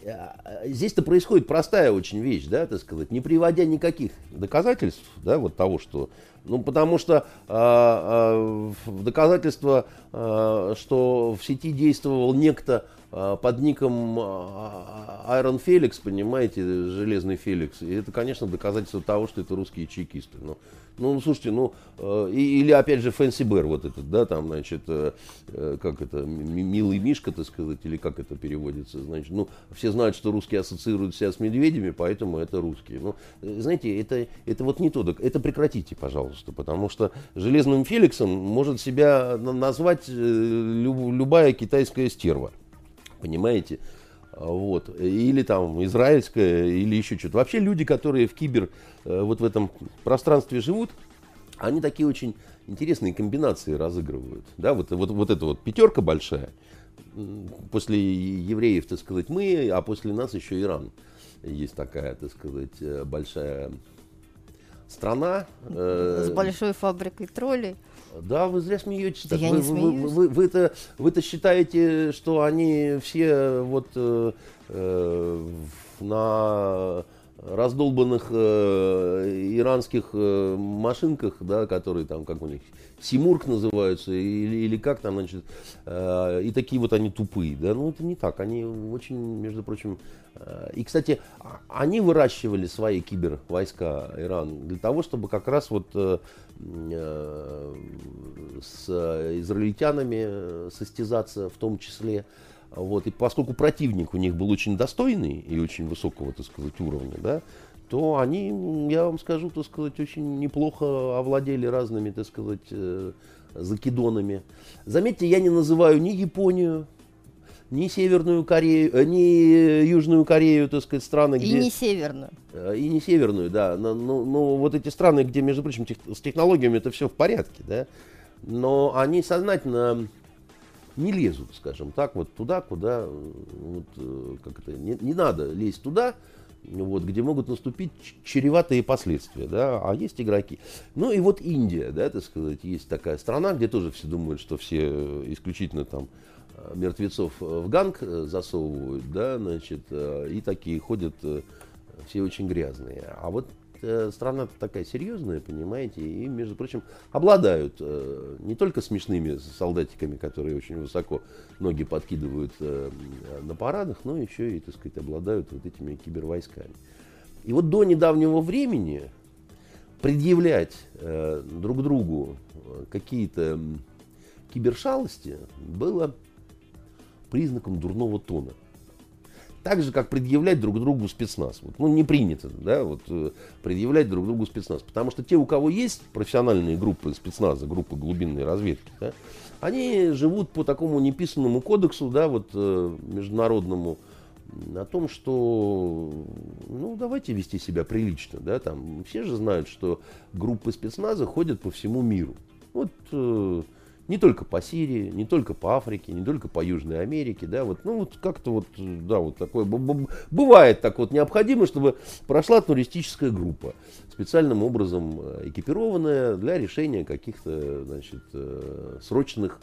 Я- Здесь-то происходит простая очень вещь, да, так сказать, не приводя никаких доказательств, да, вот того, что, ну, потому что а, а, в доказательство, а, что в сети действовал некто а, под ником а, Iron Felix, понимаете, Железный Феликс, и это, конечно, доказательство того, что это русские чекисты. Ну, ну, слушайте, ну, э, и- или опять же Фэнси Бэр, вот этот, да, там, значит, э, э, как это, ми- милый Мишка, так сказать, или как это переводится, значит, ну, все знают, что русские ассоциируют себя с медведями, поэтому это русские. Ну, знаете, это, это вот не то, док- это прекратите, пожалуйста, потому что Железным Феликсом может себя на- назвать люб- любая китайская стерва, понимаете? А, Вот. Или там израильская, или еще что-то. Вообще люди, которые в кибер, э, вот в этом пространстве живут, они такие очень интересные комбинации разыгрывают. Да, вот, вот, вот эта вот пятерка большая, после евреев, так сказать, мы, а после нас еще Иран. Есть такая, так сказать, э, большая страна. э, С большой фабрикой троллей. Да, вы зря смеетесь. Да так. я вы, не вы- смеюсь. вы- вы-то, вы-то считаете, что они все вот э, э, на раздолбанных э, иранских э, машинках, да, которые там, как у них, Симург называются, или, или как там, значит, э, и такие вот они тупые, да, ну это не так, они очень, между прочим, э, и, кстати, а- они выращивали свои кибервойска Иран для того, чтобы как раз вот э, э, с израильтянами э, состязаться в том числе. Вот, и поскольку противник у них был очень достойный и очень высокого, так сказать, уровня, да, то они, я вам скажу, так сказать, очень неплохо овладели разными, так сказать, э, закидонами. Заметьте, я не называю ни Японию, ни Северную Корею, э, ни Южную Корею, так сказать, страны, И где... не северную. Э, И не северную, да. Но, но- но вот эти страны, где, между прочим, тех- с технологиями это все в порядке, да. Но они сознательно не лезут, скажем так, вот туда, куда, э, вот, э, как это, не, не надо лезть туда, вот, где могут наступить чреватые последствия, да, а есть игроки. Ну и вот Индия, да, так сказать, есть такая страна, где тоже все думают, что все исключительно там э, мертвецов в ганг засовывают, да, значит, и такие ходят все очень грязные. А вот э, страна такая серьезная, понимаете, и, между прочим, обладают э, не только смешными солдатиками, которые очень высоко ноги подкидывают э, на парадах, но еще и, так сказать, обладают вот этими кибервойсками. И вот до недавнего времени предъявлять друг другу какие-то кибершалости было признаком дурного тона. Так же, как предъявлять друг другу спецназ. Вот, ну, не принято, да, вот, э, предъявлять друг другу спецназ. Потому что те, у кого есть профессиональные группы спецназа, группы глубинной разведки, да, они живут по такому неписанному кодексу, да, вот, э, международному, о том, что, ну, давайте вести себя прилично, да, там, все же знают, что группы спецназа ходят по всему миру. Вот, э, не только по Сирии, не только по Африке, не только по Южной Америке, да, вот, ну, вот как-то вот, да, вот такое, бывает так вот необходимо, чтобы прошла туристическая группа, специальным образом э, экипированная для решения каких-то, значит, э, срочных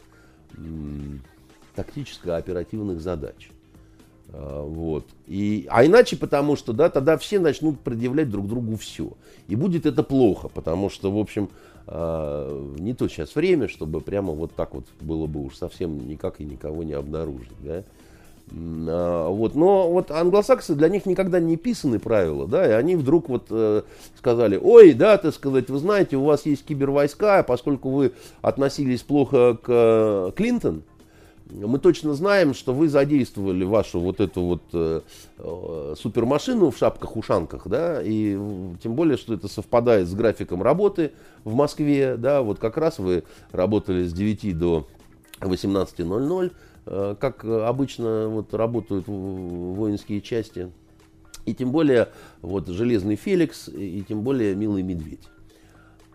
тактическо-оперативных задач. А, вот. И, а иначе потому что, да, тогда все начнут предъявлять друг другу все. И будет это плохо, потому что, в общем, не то сейчас время, чтобы прямо вот так вот было бы уж совсем никак и никого не обнаружить. Да? А, вот, но вот англосаксы для них никогда не писаны правила, да, и они вдруг вот э, сказали, ой, да, так сказать, вы знаете, у вас есть кибервойска, а поскольку вы относились плохо к э, Клинтон, мы точно знаем, что вы задействовали вашу вот эту вот э, э, супермашину в шапках-ушанках, да, и тем более, что это совпадает с графиком работы в Москве, да, вот как раз вы работали с 9 до 18.00, э, как обычно вот работают воинские части, и тем более вот Железный Феликс, и тем более Милый Медведь.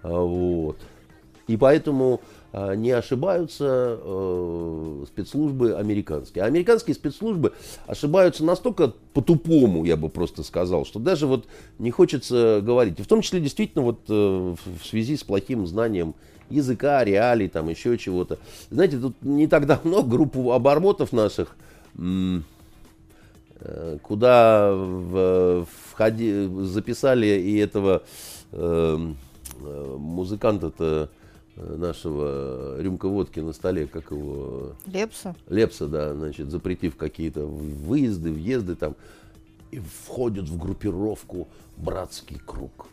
Вот. И поэтому а, не ошибаются э, спецслужбы американские. А американские спецслужбы ошибаются настолько по-тупому, я бы просто сказал, что даже вот не хочется говорить. И в том числе действительно вот э, в связи с плохим знанием языка, реалий, там еще чего-то. Знаете, тут не так давно группу обормотов наших, э, куда в, входи, записали и этого э, э музыканта-то нашего рюмка водки на столе, как его... Лепса? Лепса, да, значит, запретив какие-то выезды, въезды там, и входят в группировку «Братский круг».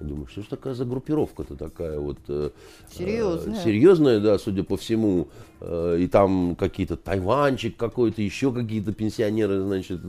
Я думаю, что же такая за группировка-то такая вот... Э, серьезная. Э, серьезная, да, судя по всему. Э, и там какие-то Тайванчик какой-то, еще какие-то пенсионеры, значит,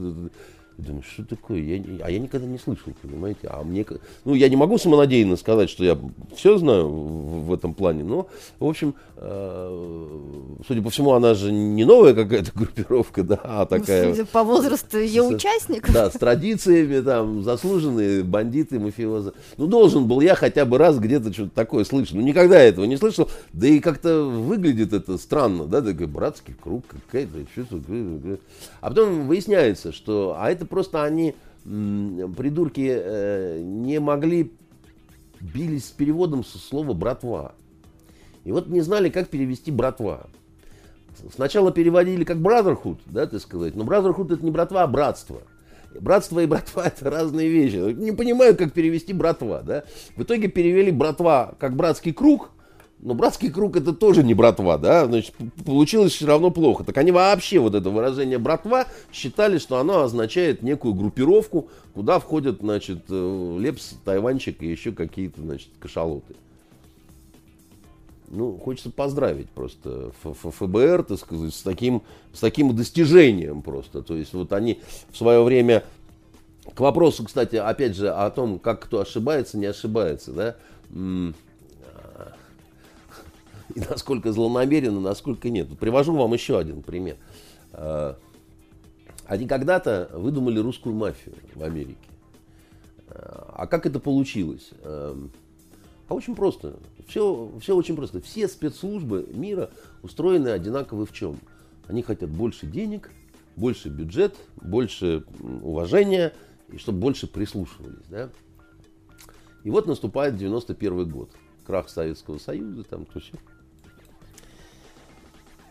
Думаю, что такое? Я, а я никогда не слышал, понимаете? А мне, ну, я не могу самонадеянно сказать, что я все знаю в, в этом плане, но, в общем, э, судя по всему, она же не новая какая-то [LAUGHS] группировка, да, а ну, такая... Судя по возрасту ее участников. Да, с традициями, там, заслуженные бандиты, мафиозы. Ну, должен был я хотя бы раз где-то что-то такое слышать. Ну, никогда этого не слышал, да и как-то выглядит это странно, да, такой братский круг какая-то, что-то... А потом выясняется, что, а это просто они, придурки, э, не могли бились с переводом со слова «братва». И вот не знали, как перевести «братва». Сначала переводили как «brotherhood», да, так сказать. Но «brotherhood» это не братва, а братство. Братство и братва это разные вещи. Не понимаю, как перевести братва, да. В итоге перевели братва как братский круг, но братский круг это тоже не братва, да, значит, получилось все равно плохо. Так они вообще вот это выражение братва считали, что оно означает некую группировку, куда входят, значит, э, Лепс, Тайванчик и еще какие-то, значит, кашалоты. Ну, хочется поздравить просто ФБР, так сказать, с таким, с таким достижением просто. То есть вот они в свое время, к вопросу, кстати, опять же, о том, как кто ошибается, не ошибается, да, и насколько злонамеренно, насколько нет. Привожу вам еще один пример. А, они когда-то выдумали русскую мафию в Америке. А, а как это получилось? А, а очень просто. Все, все очень просто. Все спецслужбы мира устроены одинаково в чем? Они хотят больше денег, больше бюджет, больше уважения, и чтобы больше прислушивались. Да? И вот наступает 91 год. Крах Советского Союза, там то все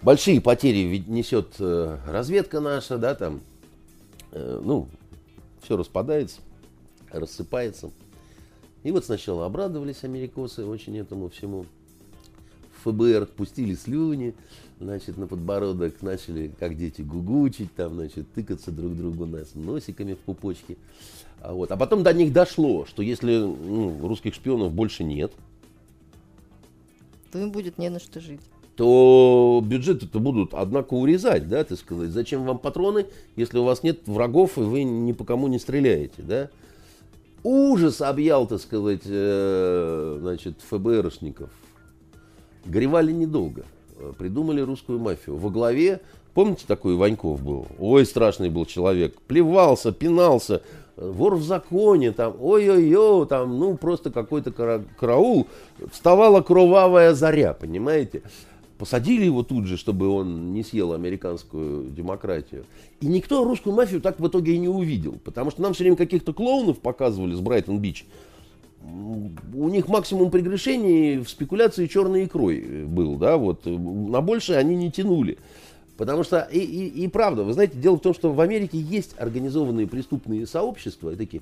большие потери несет э, разведка наша, да, там, э, ну, все распадается, рассыпается. И вот сначала обрадовались америкосы очень этому всему. ФБР пустили слюни, значит, на подбородок, начали, как дети, гугучить, там, значит, тыкаться друг другу нас носиками в пупочки. А, вот. а потом до них дошло, что если ну, русских шпионов больше нет, то им будет не на что жить. То бюджеты-то будут, однако, урезать, да, так сказать. Зачем вам патроны, если у вас нет врагов и вы ни по кому не стреляете, да? Ужас объял, так сказать, э, значит, ФБРшников. Горевали недолго. Придумали русскую мафию. Во главе, помните, такой Ваньков был? Ой, страшный был человек. Плевался, пинался, вор в законе, там, ой-ой-ой, там, ну, просто какой-то караул. Вставала кровавая заря, понимаете? Посадили его тут же, чтобы он не съел американскую демократию. И никто русскую мафию так в итоге и не увидел. Потому что нам все время каких-то клоунов показывали с Брайтон-Бич. У них максимум прегрешений в спекуляции черной икрой был. Да, вот. На большее они не тянули. Потому что, и, и, и правда, вы знаете, дело в том, что в Америке есть организованные преступные сообщества, и такие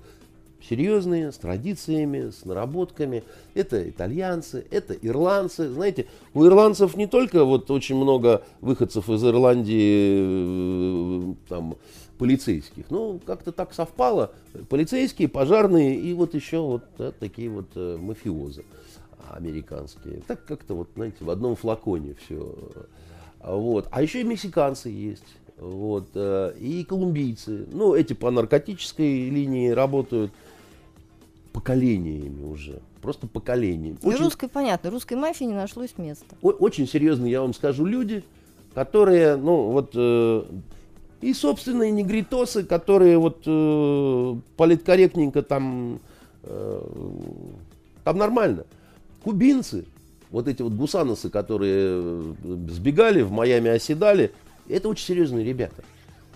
серьезные, с традициями, с наработками. Это итальянцы, это ирландцы. Знаете, у ирландцев не только вот очень много выходцев из Ирландии, э, там, полицейских. Ну, как-то так совпало. Полицейские, пожарные и вот еще вот да, такие вот э, мафиозы американские. Так как-то вот, знаете, в одном флаконе все. Вот. А еще и мексиканцы есть. Вот, э, и колумбийцы. Ну, эти по наркотической линии работают поколениями уже. Просто поколениями. Очень, русской, понятно, русской мафии не нашлось места. Очень серьезные, я вам скажу, люди, которые, ну, вот, э, и собственные негритосы, которые вот э, политкорректненько там, э, там нормально. Кубинцы, вот эти вот гусаносы, которые э, сбегали, в Майами оседали, это очень серьезные ребята.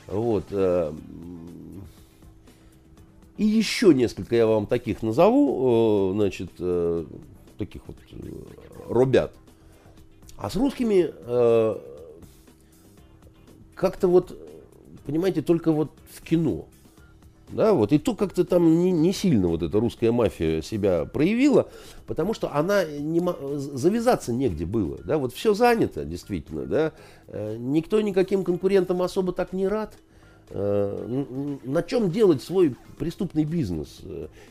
Вот. Э, и еще несколько я вам таких назову, э, значит, э, таких вот э, робят. А с русскими как-то вот, понимаете, только вот в кино. Да, вот, и то как-то там не, не сильно вот эта русская мафия себя проявила, потому что она не, завязаться негде было. Да, вот все занято, действительно. Да, никто никаким конкурентам особо так не рад. Э, на чем делать свой преступный бизнес?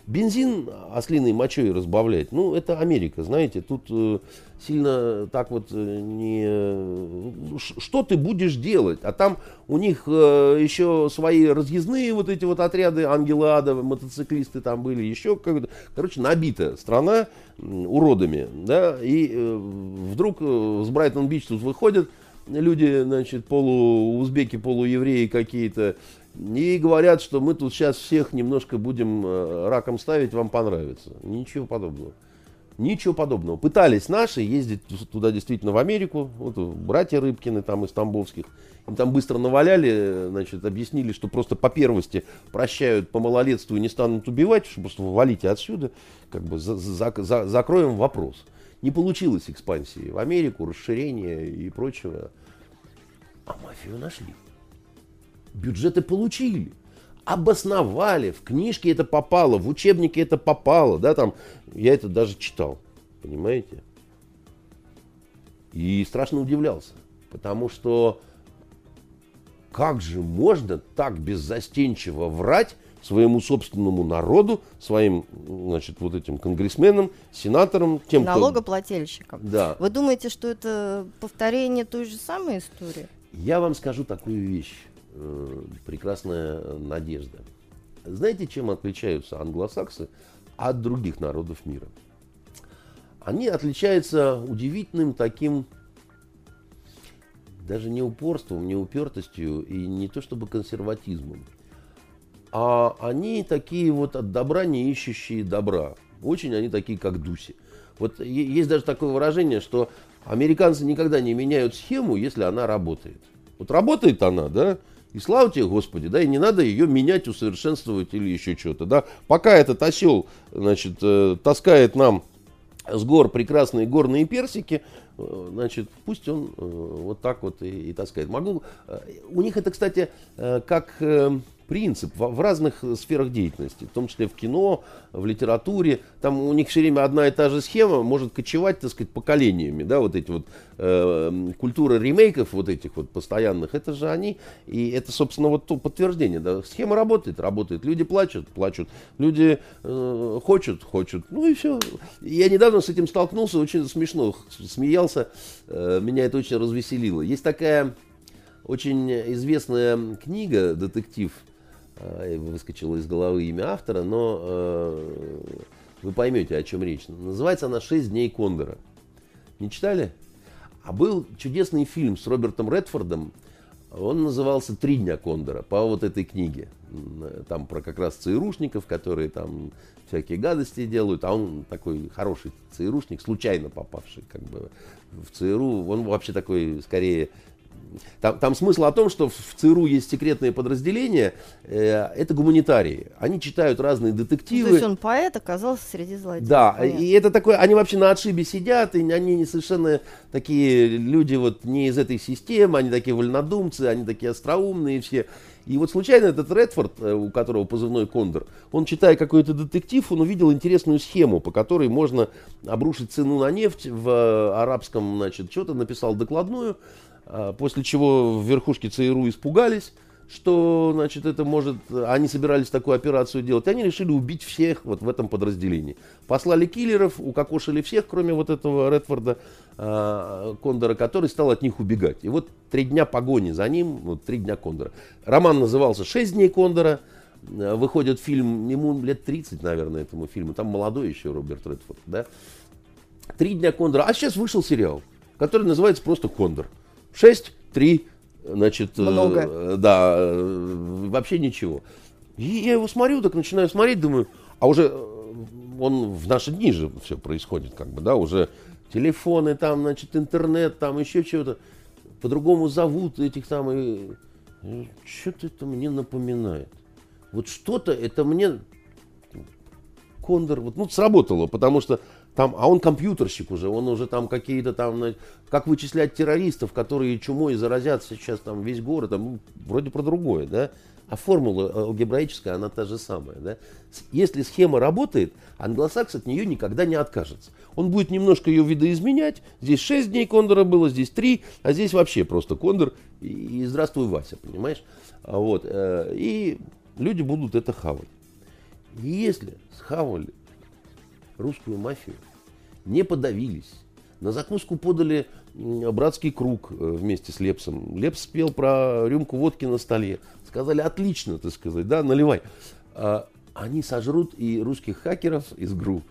Бензин ослиной мочой разбавлять, ну, это Америка, знаете, тут э, сильно так вот э, не... Что ты будешь делать? А там у них еще свои разъездные вот эти вот отряды, ангелы ада, мотоциклисты там были, еще как-то... Короче, набита страна уродами, да, и вдруг с Брайтон-Бич тут выходят, люди, значит, полуузбеки, полуевреи какие-то, и говорят, что мы тут сейчас всех немножко будем э, раком ставить, вам понравится. Ничего подобного. Ничего подобного. Пытались наши ездить туда действительно в Америку, вот братья Рыбкины там из Тамбовских. Им там быстро наваляли, значит, объяснили, что просто по первости прощают по малолетству и не станут убивать, что просто валите отсюда, как бы за, за, за, закроем вопрос. Не получилось экспансии в Америку, расширения и прочего. А мафию нашли. Бюджеты получили. Обосновали. В книжке это попало, в учебнике это попало. Да, там, я это даже читал. Понимаете? И страшно удивлялся. Потому что как же можно так беззастенчиво врать своему собственному народу, своим, значит, вот этим конгрессменам, сенаторам, тем, Налогоплательщикам. Кто... Да. Вы думаете, что это повторение той же самой истории? Я вам скажу такую вещь, э, прекрасная надежда. Знаете, чем отличаются англосаксы от других народов мира? Они отличаются удивительным таким даже не упорством, не упертостью и не то чтобы консерватизмом а они такие вот от добра не ищущие добра. Очень они такие, как Дуси. Вот есть даже такое выражение, что американцы никогда не меняют схему, если она работает. Вот работает она, да, и слава тебе, Господи, да, и не надо ее менять, усовершенствовать или еще что-то, да. Пока этот осел, значит, э, таскает нам с гор прекрасные горные персики, э, значит, пусть он э, вот так вот и, и таскает. Могу, у них это, кстати, как принцип в, в разных сферах деятельности, в том числе в кино, в литературе. Там у них все время одна и та же схема может кочевать, так сказать, поколениями, да, вот эти вот э, культура ремейков вот этих вот постоянных, это же они, и это, собственно, вот то подтверждение, да, схема работает, работает, люди плачут, плачут, люди э, хочут, хочут, ну и все. Я недавно с этим столкнулся, очень смешно, смеялся, э, меня это очень развеселило. Есть такая очень известная книга, детектив, э, выскочила из головы имя автора, но э, вы поймете, о чем речь. Называется она «Шесть дней Кондора». Не читали? А был чудесный фильм с Робертом Редфордом. Он назывался «Три дня Кондора» по вот этой книге. Там про как раз ЦРУшников, которые там всякие гадости делают. А он такой хороший ЦРУшник, случайно попавший как бы в ЦРУ. Он вообще такой, скорее, там, там смысл о том, что в ЦРУ есть секретные подразделения, э, это гуманитарии. Они читают разные детективы. То есть он поэт оказался среди злодеев. Да, Понятно. и это такое, они вообще на отшибе сидят, и они совершенно такие люди вот не из этой системы, они такие вольнодумцы, они такие остроумные все. И вот случайно этот Редфорд, э, у которого позывной Кондор, он, читая какой-то детектив, он увидел интересную схему, по которой можно обрушить цену на нефть в э, арабском, значит, что-то написал докладную, после чего в верхушке ЦРУ испугались, что, значит, это может... Они собирались такую операцию делать. Они решили убить всех вот в этом подразделении. Послали киллеров, укокошили всех, кроме вот этого Редфорда э, Кондора, который стал от них убегать. И вот три дня погони за ним, вот три дня Кондора. Роман назывался «Шесть дней Кондора». Выходит фильм, ему лет 30, наверное, этому фильму. Там молодой еще Роберт Редфорд, да. Три дня Кондора. А сейчас вышел сериал, который называется просто «Кондор». 6, 3, значит, Много. Э, да, э, вообще ничего. И я его смотрю, так начинаю смотреть, думаю, а уже э, он в наши дни же все происходит, как бы, да, уже телефоны там, значит, интернет, там еще чего-то, по-другому зовут этих там, и что-то это мне напоминает. Вот что-то это мне Кондор, вот, ну, сработало, потому что там, а он компьютерщик уже, он уже там какие-то там, как вычислять террористов, которые чумой заразятся сейчас там весь город, там, ну, вроде про другое, да. А формула алгебраическая, она та же самая, да. Если схема работает, англосакс от нее никогда не откажется. Он будет немножко ее видоизменять. Здесь 6 дней кондора было, здесь 3, а здесь вообще просто кондор и, и здравствуй, Вася, понимаешь? А вот, э, и люди будут это хавать. И если схавали русскую мафию, не подавились. На закуску подали братский круг э, вместе с Лепсом. Лепс спел про рюмку водки на столе. Сказали, отлично, так сказать, да, наливай. А, они сожрут и русских хакеров из ГРУ.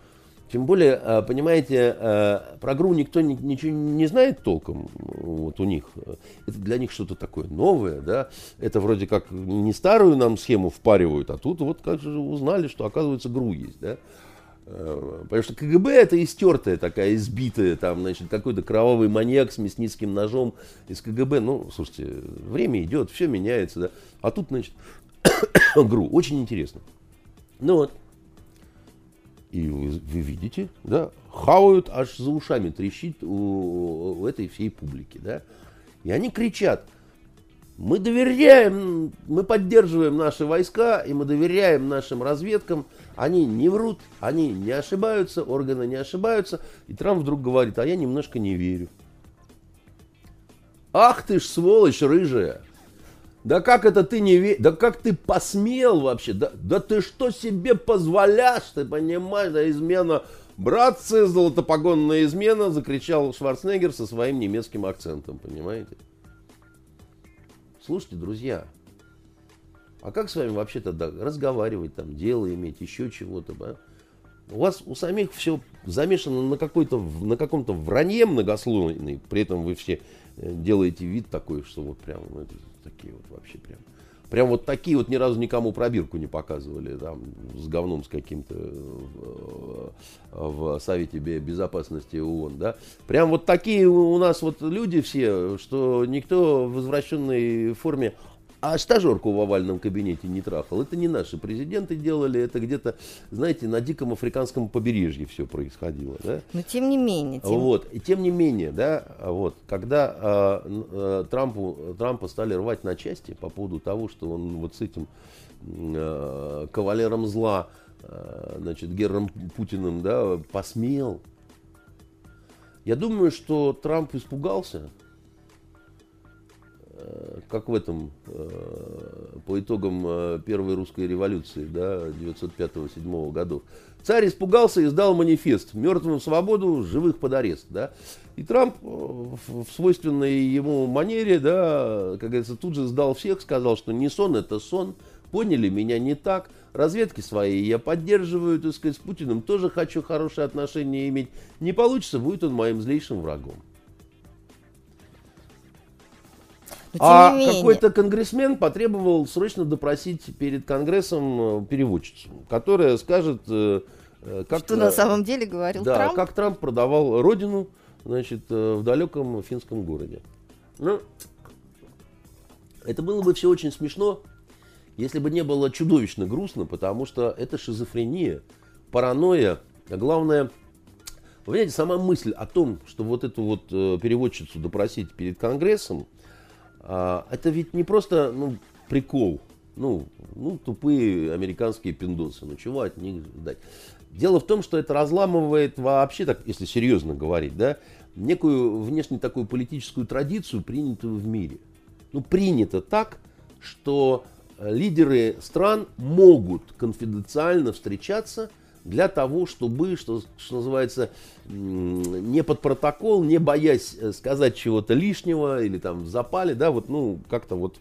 Тем более, а, понимаете, а, про ГРУ никто ничего не знает толком вот у них. Это для них что-то такое новое, да. Это вроде как не старую нам схему впаривают, а тут вот как же узнали, что оказывается ГРУ есть, да. Э, потому что КГБ это истертая такая, избитая, там, значит, какой-то кровавый маньяк с мясницким ножом из КГБ. Ну, слушайте, время идет, все меняется, да. А тут, значит, [COUGHS] ГРУ. Очень интересно. Ну вот. И вы, вы видите, да, хавают, аж за ушами трещит у, у этой всей публики, да. И они кричат, мы доверяем, мы поддерживаем наши войска, и мы доверяем нашим разведкам. Они не врут, они не ошибаются, органы не ошибаются. И Трамп вдруг говорит, а я немножко не верю. Ах ты ж сволочь рыжая. Да как это ты не веришь? Да как ты посмел вообще? Да, да ты что себе позволяешь? Ты понимаешь, да измена. Братцы, золотопогонная измена, закричал Шварценеггер со своим немецким акцентом, понимаете? Слушайте, друзья, а как с вами вообще тогда разговаривать, там, дело иметь, еще чего-то, да? У вас у самих все замешано на, какой-то, на каком-то вранье многослойный, при этом вы все э, делаете вид такой, что вот прям, ну, это, такие вот вообще прям. Прям вот такие вот ни разу никому пробирку не показывали, там, с говном с каким-то в, в Совете Безопасности ООН, да. Прям вот такие у нас вот люди все, что никто в возвращенной форме а стажерку в овальном кабинете не трахал. Это не наши президенты делали, это где-то, знаете, на диком африканском побережье все происходило. Да? Но тем не менее. Тем... Вот. И тем не менее, да, вот, когда э, э, Трампу, Трампа стали рвать на части по поводу того, что он вот с этим э, кавалером зла, э, значит, Гером Путиным, да, посмел. Я думаю, что Трамп испугался, как в этом, э, по итогам э, Первой русской революции, да, 905-7 годов. Царь испугался и сдал манифест «Мертвым свободу, живых под арест». Да? И Трамп в свойственной ему манере, да, как говорится, тут же сдал всех, сказал, что не сон, это сон, поняли меня не так, разведки свои я поддерживаю, так сказать, с Путиным тоже хочу хорошие отношения иметь. Не получится, будет он моим злейшим врагом. А какой-то конгрессмен потребовал срочно допросить перед Конгрессом э, переводчицу, которая скажет, э, э, как, что на самом деле говорил да, Трамп. как Трамп продавал родину значит, в далеком финском городе. Ну, это было бы все очень смешно, если бы не было чудовищно грустно, потому что это шизофрения, паранойя, а главное, вы понимаете, сама мысль о том, что вот эту вот переводчицу допросить перед Конгрессом, а, это ведь не просто ну, прикол. Ну, ну, тупые американские пиндосы. Ну, чего от них ждать? Дело в том, что это разламывает вообще, так, если серьезно говорить, да, некую внешне такую политическую традицию, принятую в мире. Ну, принято так, что лидеры стран могут конфиденциально встречаться – для того, чтобы, что, что называется, не под протокол, не боясь э, сказать чего-то лишнего или там в запале, да, вот, ну, как-то вот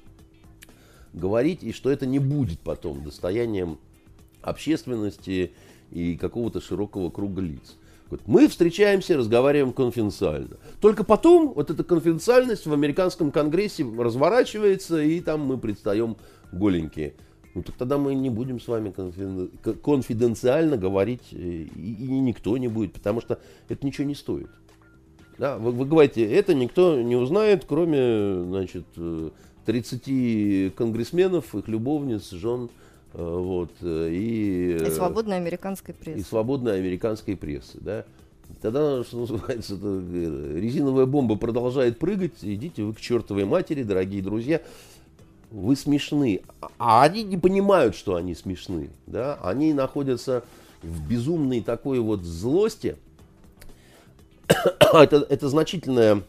говорить, и что это не будет потом достоянием общественности и какого-то широкого круга лиц. Мы встречаемся, разговариваем конфиденциально. Только потом вот эта конфиденциальность в американском конгрессе разворачивается, и там мы предстаем голенькие. Ну так тогда мы не будем с вами конфиденциально говорить, э, и, и никто не будет, потому что это ничего не стоит. Да, вы, вы говорите, это никто не узнает, кроме значит, 30 э, конгрессменов, их любовниц, жен, э, вот, и, и свободной американской прессы. И свободной американской прессы, да. Тогда, что называется, резиновая бомба продолжает прыгать, идите вы к чертовой матери, дорогие друзья вы смешны. А они не понимают, что они смешны. Да? Они находятся в безумной такой вот злости. это, это значительное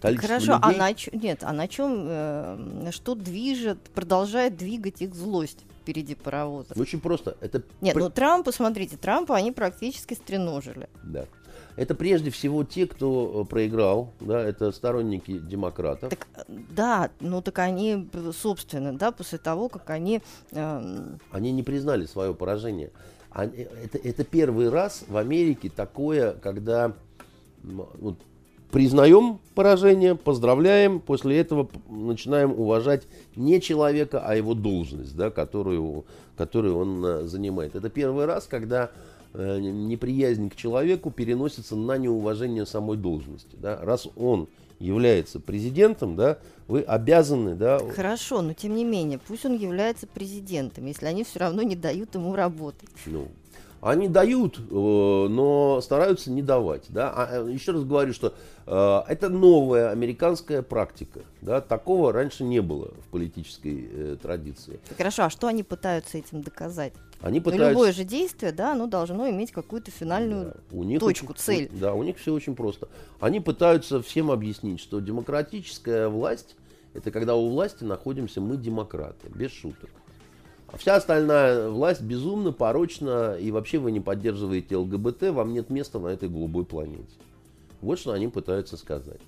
количество Хорошо, людей. а на, нет, а на чем, э, что движет, продолжает двигать их злость? впереди паровоза. Очень просто. Это... Нет, ну Трампа, смотрите, Трампа они практически стреножили. Да. Это прежде всего те, кто э, проиграл, да, это сторонники демократов. Так, да, ну так они, собственно, да, после того, как они... Э... Они не признали свое поражение. Они, это, это первый раз в Америке такое, когда вот, признаем поражение, поздравляем, после этого начинаем уважать не человека, а его должность, да, которую, которую он э, занимает. Это первый раз, когда Э, неприязнь к человеку переносится на неуважение самой должности. Да? Раз он является президентом, да, вы обязаны, да. Хорошо, но тем не менее, пусть он является президентом, если они все равно не дают ему работать. Ну, они дают, э, но стараются не давать. Да? А, э, еще раз говорю, что э, это новая американская практика. Да? Такого раньше не было в политической традиции. Хорошо, а что они пытаются этим доказать? Они пытаются... любое же действие, да, оно должно иметь какую-то финальную да, у них точку, очень, цель. Да, у них все очень просто. Они пытаются всем объяснить, что демократическая власть – это когда у власти находимся мы демократы, без шуток. А вся остальная власть безумно, порочна, и вообще вы не поддерживаете ЛГБТ, вам нет места на этой голубой планете. Вот что они пытаются сказать.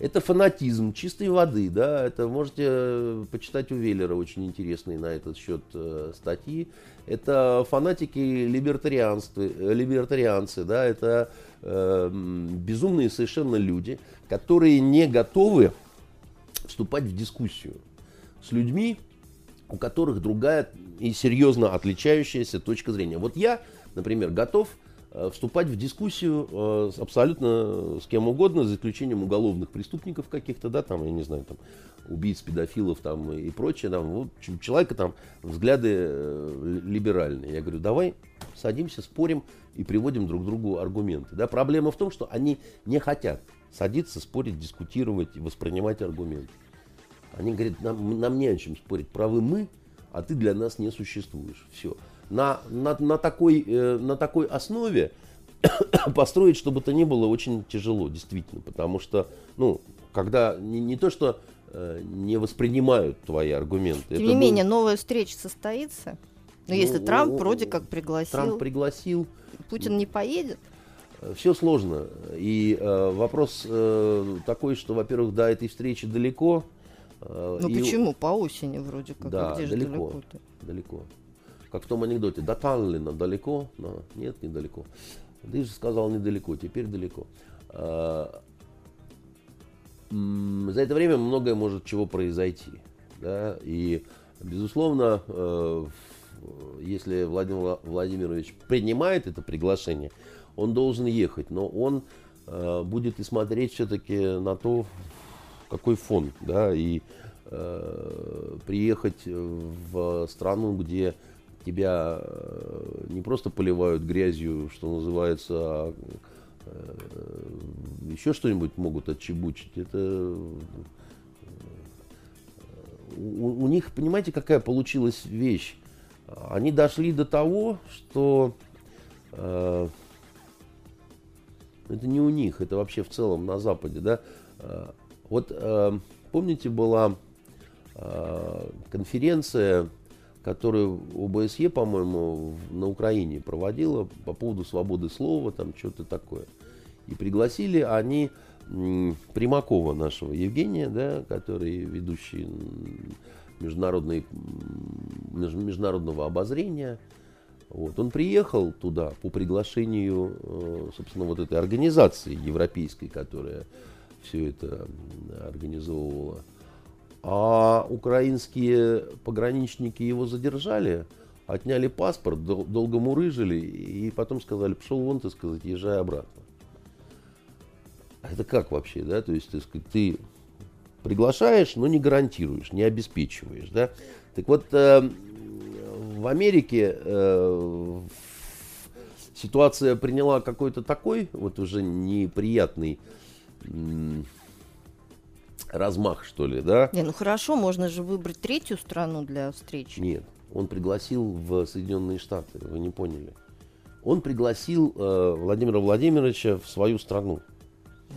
Это фанатизм чистой воды, да, это можете э, почитать у Веллера очень интересные на этот счет э, статьи. Это фанатики либертарианцы, э, либертарианцы да, это э, безумные совершенно люди, которые не готовы вступать в дискуссию с людьми, у которых другая и серьезно отличающаяся точка зрения. Вот я, например, готов вступать в дискуссию э, с абсолютно с кем угодно, за исключением уголовных преступников каких-то, да, там, я не знаю, там, убийц, педофилов там и прочее, там, вот, человека там взгляды э, либеральные. Я говорю, давай садимся, спорим и приводим друг другу аргументы. Да? Проблема в том, что они не хотят садиться, спорить, дискутировать и воспринимать аргументы. Они говорят, нам, нам не о чем спорить, правы мы, а ты для нас не существуешь. Все. На, на, на, такой, э, на такой основе [COUGHS] построить, чтобы это не было, очень тяжело, действительно. Потому что, ну, когда не, не то, что э, не воспринимают твои аргументы. Тем не менее, новая встреча состоится. Но ну, если ну, Трамп вроде как пригласил. Трамп пригласил. Путин не поедет? Все сложно. И э, вопрос э, такой, что, во-первых, до этой встречи далеко. Э, ну и... почему? По осени вроде как. Да, а где далеко, же далеко-то? Далеко. Как в том анекдоте. До Таллина далеко? Но нет, недалеко. Ты же сказал недалеко, теперь далеко. Э, за это время многое может чего произойти. Да? И, безусловно, э, если Владимир Владимирович принимает это приглашение, он должен ехать, но он э, будет и смотреть все-таки на то, какой фон, да, и э, приехать в страну, где тебя э, не просто поливают грязью, что называется, а э, еще что-нибудь могут отчебучить. Это э, у, у них, понимаете, какая получилась вещь? Они дошли до того, что это не у них, это вообще в целом на Западе, да. Вот помните, была конференция, которую ОБСЕ, по-моему, на Украине проводила по поводу свободы слова, там что-то такое. И пригласили они Примакова нашего Евгения, да, который ведущий международной, международного обозрения. Вот. Он приехал туда по приглашению, э, собственно, вот этой организации европейской, которая все это организовывала. А украинские пограничники его задержали, отняли паспорт, долго мурыжили, и потом сказали, пошел вон, ты сказать, езжай обратно. А это как вообще, да? То есть, ты, ты приглашаешь, но не гарантируешь, не обеспечиваешь, да? Так вот, э, в Америке э, ситуация приняла какой-то такой, вот уже неприятный размах, что ли, да? Не, ну хорошо, можно же выбрать третью страну для встречи. Нет, он пригласил в Соединенные Штаты, вы не поняли. Он пригласил э, Владимира Владимировича в свою страну.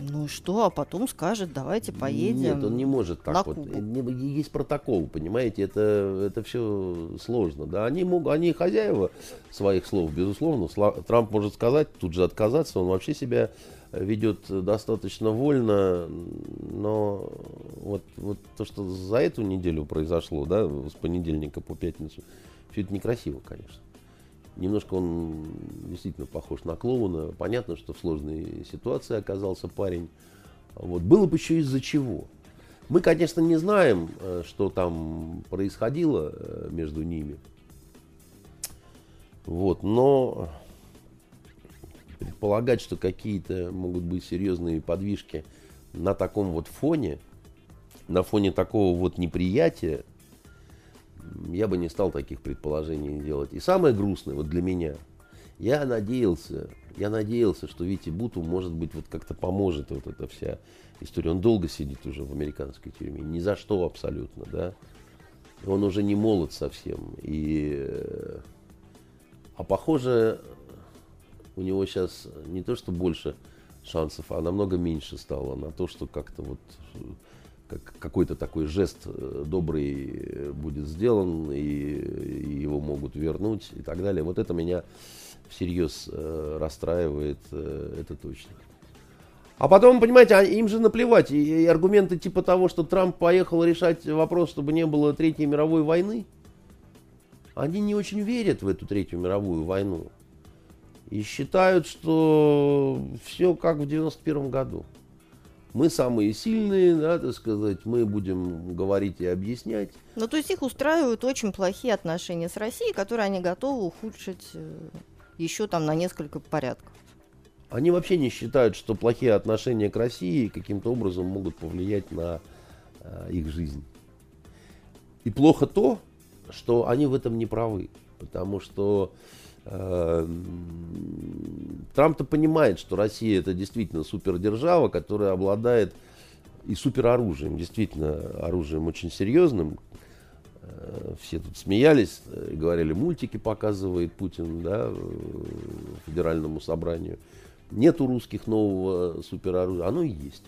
Ну что, а потом скажет, давайте поедем. Нет, он не может так вот. Есть протокол, понимаете, это, это все сложно. Да, они могут, они хозяева своих слов, безусловно. Трамп может сказать, тут же отказаться, он вообще себя ведет достаточно вольно, но вот, вот то, что за эту неделю произошло, да, с понедельника по пятницу, все это некрасиво, конечно. Немножко он действительно похож на клоуна. Понятно, что в сложной ситуации оказался парень. Вот. Было бы еще из-за чего. Мы, конечно, не знаем, э, что там происходило э, между ними. Вот, но предполагать, что какие-то могут быть серьезные подвижки на таком вот фоне, на фоне такого вот неприятия, я бы не стал таких предположений делать. И самое грустное вот для меня, я надеялся, я надеялся, что Вити Буту, может быть, вот как-то поможет вот эта вся история. Он долго сидит уже в американской тюрьме, ни за что абсолютно, да. Он уже не молод совсем. И, э, а похоже, у него сейчас не то, что больше шансов, а намного меньше стало на то, что как-то вот как какой-то такой жест э, добрый э, будет сделан, и, его могут вернуть и так далее. Вот это меня всерьез э, расстраивает, э, это точно. А потом, понимаете, а им же наплевать. И, и аргументы типа того, что Трамп поехал решать вопрос, чтобы не было Третьей мировой войны, они не очень верят в эту Третью мировую войну. И считают, что все как в 91 году мы самые сильные, да, так сказать, мы будем говорить и объяснять. Ну, то есть их устраивают очень плохие отношения с Россией, которые они готовы ухудшить э, еще там на несколько порядков. Они вообще не считают, что плохие отношения к России каким-то образом могут повлиять на э, их жизнь. И плохо то, что они в этом не правы. Потому что э, Трамп-то понимает, что Россия это действительно супердержава, которая обладает и супероружием, действительно оружием очень серьезным. Э, все тут смеялись и говорили, мультики показывает Путин да, федеральному собранию. Нету русских нового супероружия. Оно и есть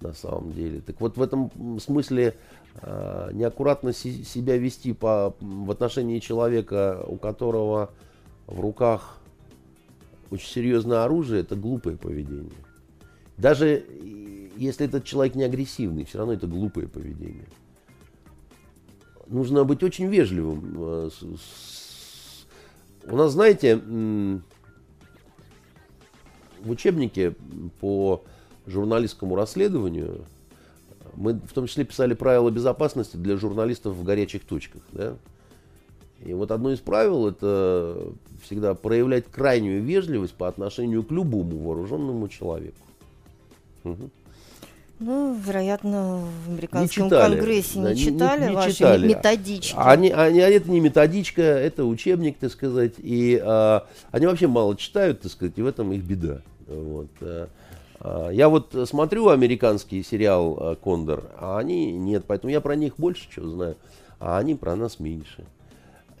на самом деле. Так вот в этом смысле э, неаккуратно себя вести по, в отношении человека, у которого в руках очень серьезное оружие, это глупое поведение. Даже если этот человек не агрессивный, все равно это глупое поведение. Нужно быть очень вежливым. Э, у нас, знаете, в учебнике по журналистскому расследованию мы в том числе писали правила безопасности для журналистов в горячих точках. Да? И вот одно из правил это всегда проявлять крайнюю вежливость по отношению к любому вооруженному человеку. Угу. Ну, вероятно, в американском не читали, конгрессе не да, читали не, не, ваши читали. методички. Они, они, это не методичка, это учебник, так сказать. И а, они вообще мало читают, так сказать, и в этом их беда. Вот. Э, а, я вот смотрю американский сериал э, «Кондор», а они нет, поэтому я про них больше чего знаю, а они про нас меньше.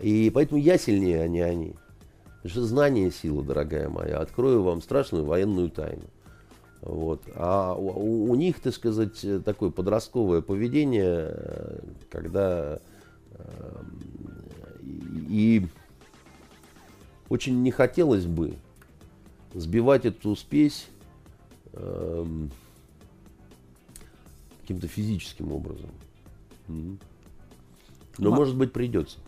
И поэтому я сильнее, а не они. Потому что знание – сила, дорогая моя. Открою вам страшную военную тайну. Вот. А у, у них, так сказать, такое подростковое поведение, э, когда и очень не хотелось бы, сбивать эту спесь эм, каким-то физическим образом. Но, может быть, придется.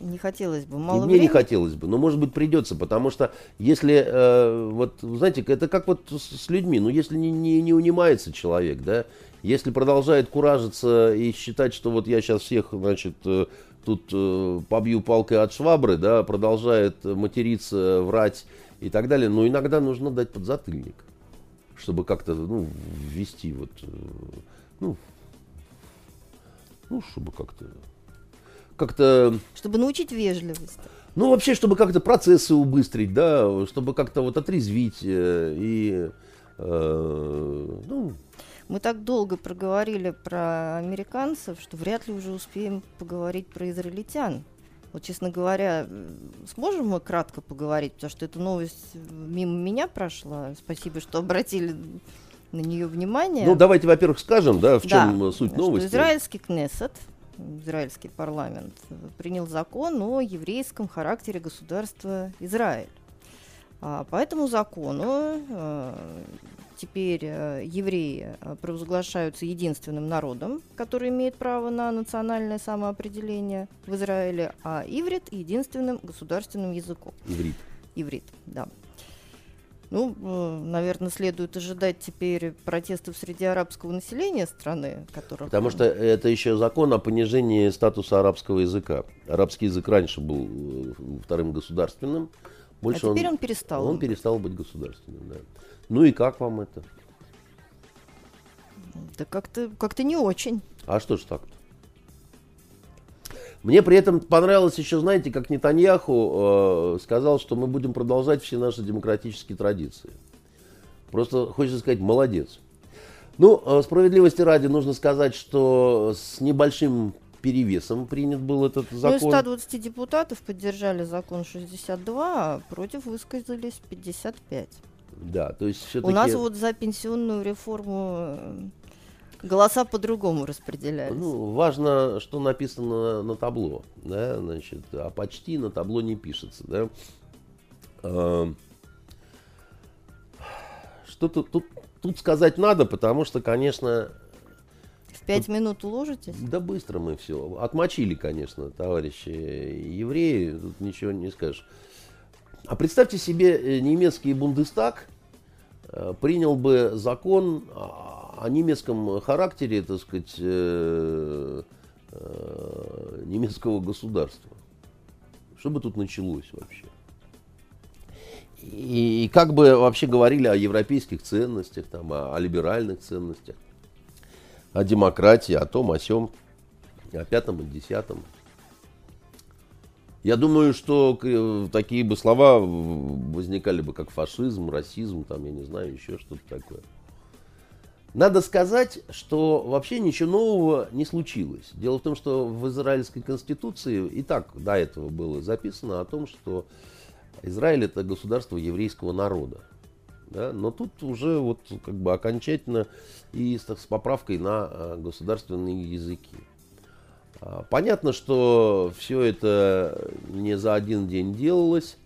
Не хотелось бы, мало Мне времени. не хотелось бы, но может быть придется, потому что если, э, вот, знаете, это как вот с, с людьми, ну если не, не, не унимается человек, да, если продолжает куражиться и считать, что вот я сейчас всех, значит, э, тут э, побью палкой от швабры, да, продолжает материться, врать и так далее. Но иногда нужно дать подзатыльник, чтобы как-то ну, ввести вот, э, ну, ну, чтобы как-то, как-то... Чтобы научить вежливости. Ну, вообще, чтобы как-то процессы убыстрить, да, чтобы как-то вот отрезвить э, и, э, ну... Мы так долго проговорили про американцев, что вряд ли уже успеем поговорить про израильтян. Вот, честно говоря, сможем мы кратко поговорить, потому что эта новость мимо меня прошла. Спасибо, что обратили на нее внимание. Ну, давайте, во-первых, скажем, да, в чем да, суть новости. Что израильский Кнессет, израильский парламент, принял закон о еврейском характере государства Израиль. А по этому закону э, теперь э, евреи э, провозглашаются единственным народом, который имеет право на национальное самоопределение в Израиле, а иврит – единственным государственным языком. Иврит. Иврит, да. Ну, э, наверное, следует ожидать теперь протестов среди арабского населения страны, которых... Потому что это еще закон о понижении статуса арабского языка. Арабский язык раньше был вторым государственным. Больше а теперь он, он перестал. Он перестал быть государственным, да. Ну и как вам это? Да как-то как не очень. А что ж так-то? Мне при этом понравилось еще, знаете, как Нетаньяху э, сказал, что мы будем продолжать все наши демократические традиции. Просто хочется сказать, молодец. Ну, э, справедливости ради нужно сказать, что с небольшим перевесом принят был этот закон. Ну, 120 депутатов поддержали закон 62, а против высказались 55. Да, то есть все-таки... У нас вот за пенсионную реформу э, голоса по-другому распределялись. Ну, важно, что написано на табло, да, значит, а почти на табло не пишется, да. А, что тут, тут, сказать надо, потому что, конечно... В пять тут, минут уложитесь? Да быстро мы все. Отмочили, конечно, товарищи евреи, тут ничего не скажешь. А представьте себе, э, немецкий Бундестаг э, принял бы закон о немецком характере, так сказать, э, немецкого государства. Что бы тут началось вообще? и, и как бы вообще говорили о европейских ценностях, там, о, о либеральных ценностях, о демократии, о том, о сем, о пятом, о десятом. Я думаю, что такие бы слова возникали бы, как фашизм, расизм, там, я не знаю, еще что-то такое. Надо сказать, что вообще ничего нового не случилось. Дело в том, что в израильской конституции и так до этого было записано о том, что Израиль это государство еврейского народа. Да? Но тут уже вот как бы окончательно и с, с поправкой на а, государственные языки. А, понятно, что все это не за один день делалось,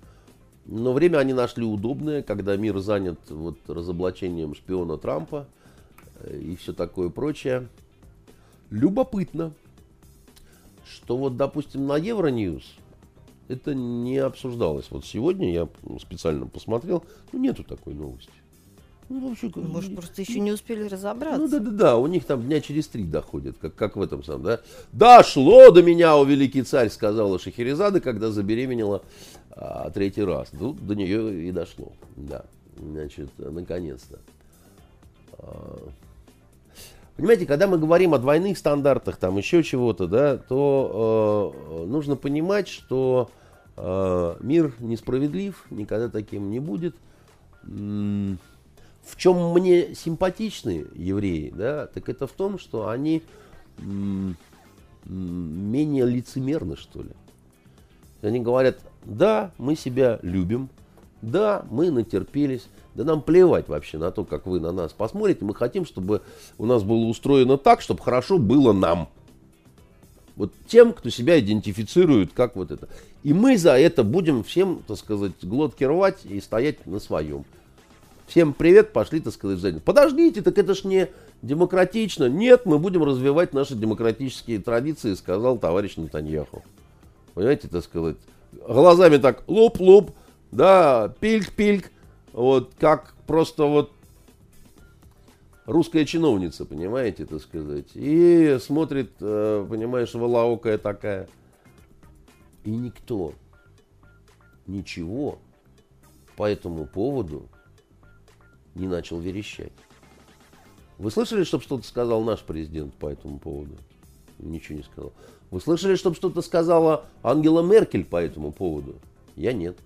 но время они нашли удобное, когда мир занят вот разоблачением шпиона Трампа – и все такое прочее. Любопытно, что вот, допустим, на Евроньюз это не обсуждалось. Вот сегодня я специально посмотрел, ну нету такой новости. Ну, вообще, Может, просто еще не успели разобраться. Ну да, да, да, у них там дня через три доходят, как, как в этом самом, да. Дошло до меня, о великий царь, сказала Шахерезада, когда забеременела а, третий раз. Ну, до нее и дошло, да. Значит, наконец-то. Понимаете, когда мы говорим о двойных стандартах, там еще чего-то, да, то э, нужно понимать, что э, мир несправедлив, никогда таким не будет. В чем мне симпатичны евреи, да, так это в том, что они менее лицемерны, что ли. Они говорят, да, мы себя любим, да, мы натерпелись, да нам плевать вообще на то, как вы на нас посмотрите. Мы хотим, чтобы у нас было устроено так, чтобы хорошо было нам. Вот тем, кто себя идентифицирует как вот это. И мы за это будем всем, так сказать, глотки рвать и стоять на своем. Всем привет, пошли, так сказать, в Подождите, так это ж не демократично. Нет, мы будем развивать наши демократические традиции, сказал товарищ Натаньяху. Понимаете, так сказать, глазами так луп-луп, да, пильк-пильк, вот как просто вот русская чиновница, понимаете, так сказать. И смотрит, э, понимаешь, волоокая такая. И никто ничего по этому поводу не начал верещать. Вы слышали, чтобы что-то сказал наш президент по этому поводу? Ничего не сказал. Вы слышали, чтобы что-то сказала Ангела Меркель по этому поводу? Я нет.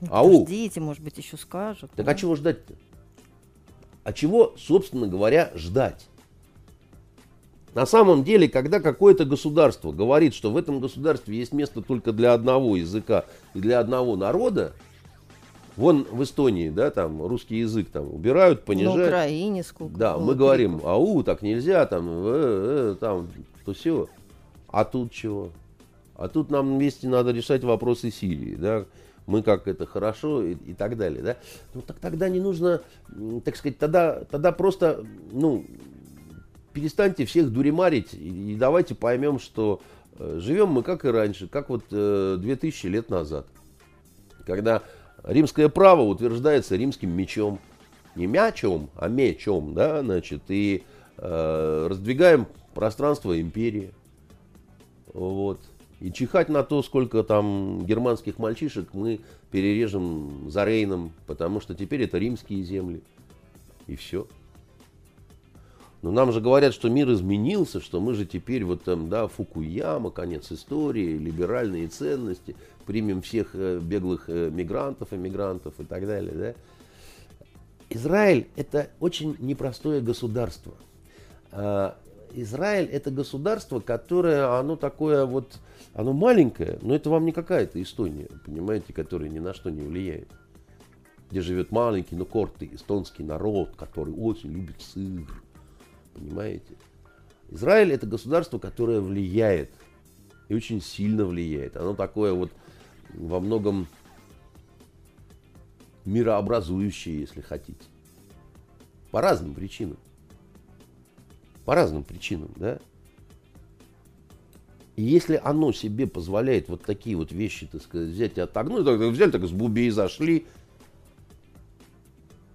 Ну, Ау. Ждите, может быть, еще скажут. Так да? а чего ждать-то? А чего, собственно говоря, ждать? На самом деле, когда какое-то государство говорит, что в этом государстве есть место только для одного языка и для одного народа, вон в Эстонии, да, там русский язык там убирают, понижают. На Украине сколько. Да, мы говорим, ау, так нельзя, там, э, э, там, то все. А тут чего? А тут нам вместе надо решать вопросы Сирии, да мы как это хорошо и, и так далее, да, ну так тогда не нужно, так сказать, тогда, тогда просто, ну, перестаньте всех дуремарить и, и давайте поймем, что э, живем мы как и раньше, как вот э, 2000 лет назад, когда римское право утверждается римским мечом, не мячом, а мечом, да, значит, и э, раздвигаем пространство империи, вот. И чихать на то, сколько там германских мальчишек мы перережем за Рейном, потому что теперь это римские земли. И все. Но нам же говорят, что мир изменился, что мы же теперь вот там, да, Фукуяма, конец истории, либеральные ценности, примем всех э, беглых э, мигрантов, эмигрантов и так далее, да. Израиль это очень непростое государство. Израиль это государство, которое, оно такое вот, оно маленькое, но это вам не какая-то Эстония, понимаете, которая ни на что не влияет. Где живет маленький, но корты, эстонский народ, который очень любит сыр, понимаете. Израиль это государство, которое влияет, и очень сильно влияет. Оно такое вот во многом мирообразующее, если хотите. По разным причинам. По разным причинам, да. И если оно себе позволяет вот такие вот вещи, так сказать, взять и отогнуть, так, взяли, так с бубей зашли,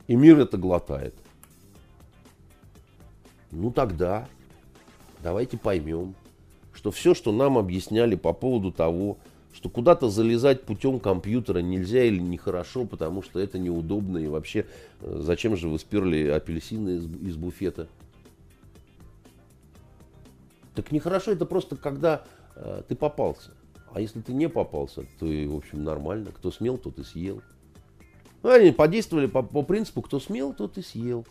и мир это глотает. Ну тогда давайте поймем, что все, что нам объясняли по поводу того, что куда-то залезать путем компьютера нельзя или нехорошо, потому что это неудобно. И вообще, э, зачем же вы сперли апельсины из, из буфета? Так нехорошо это просто когда э, ты попался. А если ты не попался, то, и, в общем, нормально. Кто смел, тот и съел. Ну, они подействовали по, по принципу, кто смел, тот и съел.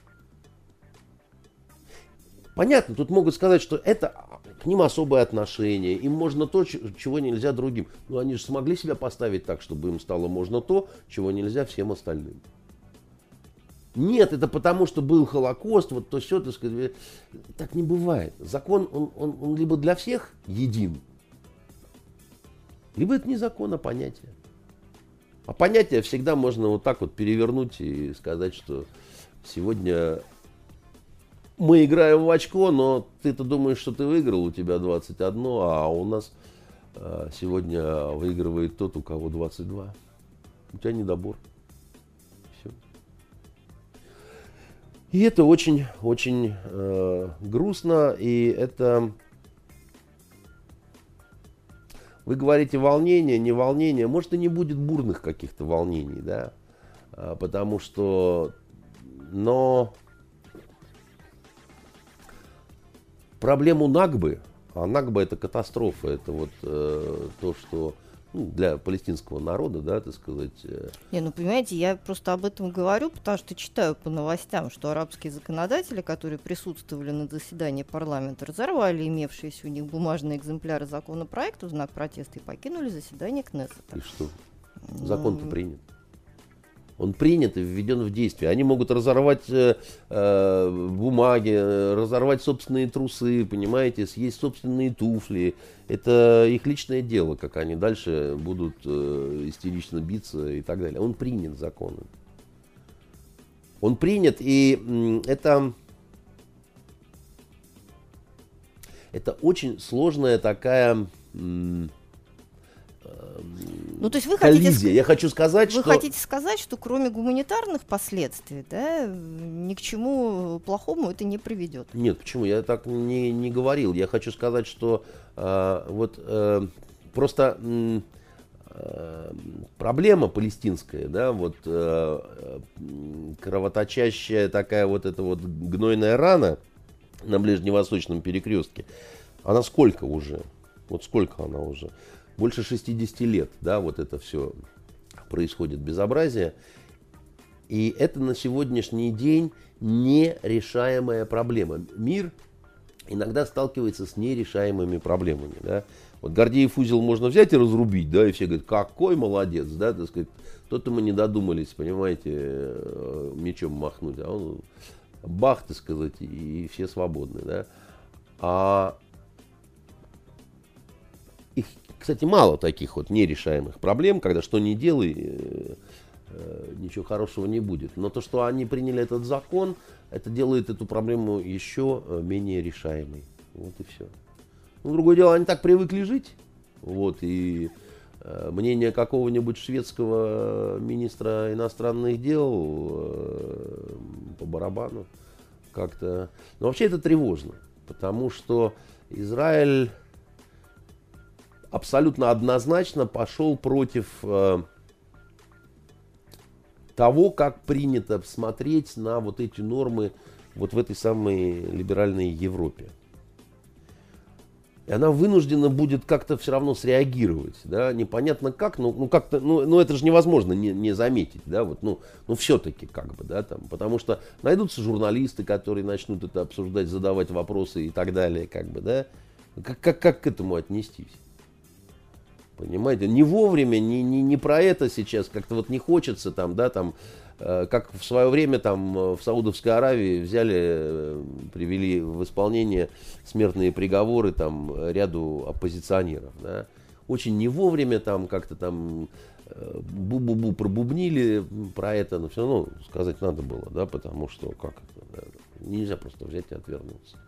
Понятно, тут могут сказать, что это к ним особое отношение, им можно то, чего нельзя другим. Но они же смогли себя поставить так, чтобы им стало можно то, чего нельзя всем остальным. Нет, это потому, что был Холокост, вот то все, так сказать. Так не бывает. Закон, он, он, он либо для всех един, либо это не закон, а понятие. А понятие всегда можно вот так вот перевернуть и сказать, что сегодня мы играем в очко, но ты-то думаешь, что ты выиграл, у тебя 21, а у нас э, сегодня выигрывает тот, у кого 22. У тебя недобор. И это очень, очень э, грустно, и это... Вы говорите волнение, не волнение. Может, и не будет бурных каких-то волнений, да? А, потому что... Но проблему Нагбы, а Нагба это катастрофа, это вот э, то, что ну, для палестинского народа, да, так сказать. Э... Не, ну понимаете, я просто об этом говорю, потому что читаю по новостям, что арабские законодатели, которые присутствовали на заседании парламента, разорвали имевшиеся у них бумажные экземпляры законопроекта в знак протеста и покинули заседание Кнессета. И что? Закон-то ну... принят. Он принят и введен в действие. Они могут разорвать э, э, бумаги, разорвать собственные трусы, понимаете, съесть собственные туфли. Это их личное дело, как они дальше будут э, истерично биться и так далее. Он принят законом. Он принят, и это, это очень сложная такая... Э, ну, то есть вы хотите, Я хочу сказать, вы что... хотите сказать, что кроме гуманитарных последствий, да, ни к чему плохому это не приведет? Нет, почему? Я так не, не говорил. Я хочу сказать, что э, вот э, просто э, проблема палестинская, да, вот э, кровоточащая такая вот эта вот гнойная рана на ближневосточном перекрестке, она сколько уже? Вот сколько она уже? Больше 60 лет, да, вот это все происходит безобразие. И это на сегодняшний день нерешаемая проблема. Мир иногда сталкивается с нерешаемыми проблемами. Да? Вот Гордеев узел можно взять и разрубить, да, и все говорят, какой молодец, да, так сказать, то-то мы не додумались, понимаете, э, мечом махнуть, а он бах, так сказать, и все свободны, да. А кстати, мало таких вот нерешаемых проблем, когда что не делай, э, э, ничего хорошего не будет. Но то, что они приняли этот закон, это делает эту проблему еще э, менее решаемой. Вот и все. Ну, другое дело, они так привыкли жить. Вот, и мнение какого-нибудь шведского министра иностранных дел по барабану как-то... Но вообще это тревожно, потому что Израиль абсолютно однозначно пошел против э, того, как принято смотреть на вот эти нормы вот в этой самой либеральной Европе. И она вынуждена будет как-то все равно среагировать, да, непонятно как, но ну как-то, ну, ну это же невозможно не, не заметить, да, вот, ну, ну все-таки как бы, да, там, потому что найдутся журналисты, которые начнут это обсуждать, задавать вопросы и так далее, как бы, да, как, как, как к этому отнестись? Понимаете, не вовремя, не, не, не про это сейчас, как-то вот не хочется там, да, там, э, как в свое время там э, в Саудовской Аравии взяли, э, привели в исполнение смертные приговоры там ряду оппозиционеров, да. Очень не вовремя там как-то там э, бу-бу-бу пробубнили про это, но все равно сказать надо было, да, потому что как это, да, нельзя просто взять и отвернуться.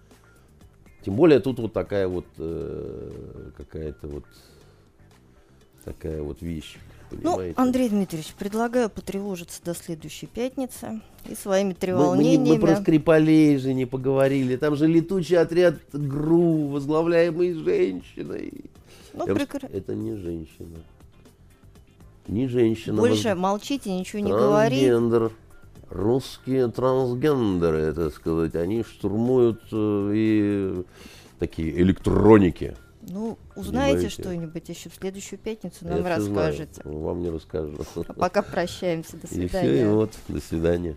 Тем более тут вот такая вот э, какая-то вот такая вот вещь. Ну, Понимаете? Андрей Дмитриевич, предлагаю потревожиться до следующей пятницы и своими мы, мы, не- треволнениями. мы про Скрипалей же не поговорили. Там же летучий отряд ГРУ, возглавляемый женщиной. Ну, ск- Это не женщина. Не женщина. Больше воз- молчите, ничего не говорите. Трансгендер. Русские трансгендеры, так сказать, они штурмуют э, и такие электроники. Ну, узнаете что-нибудь еще в следующую пятницу, Я нам знаю, расскажете. Вам не расскажу. А пока прощаемся. До И все, и свидания. вот, до свидания.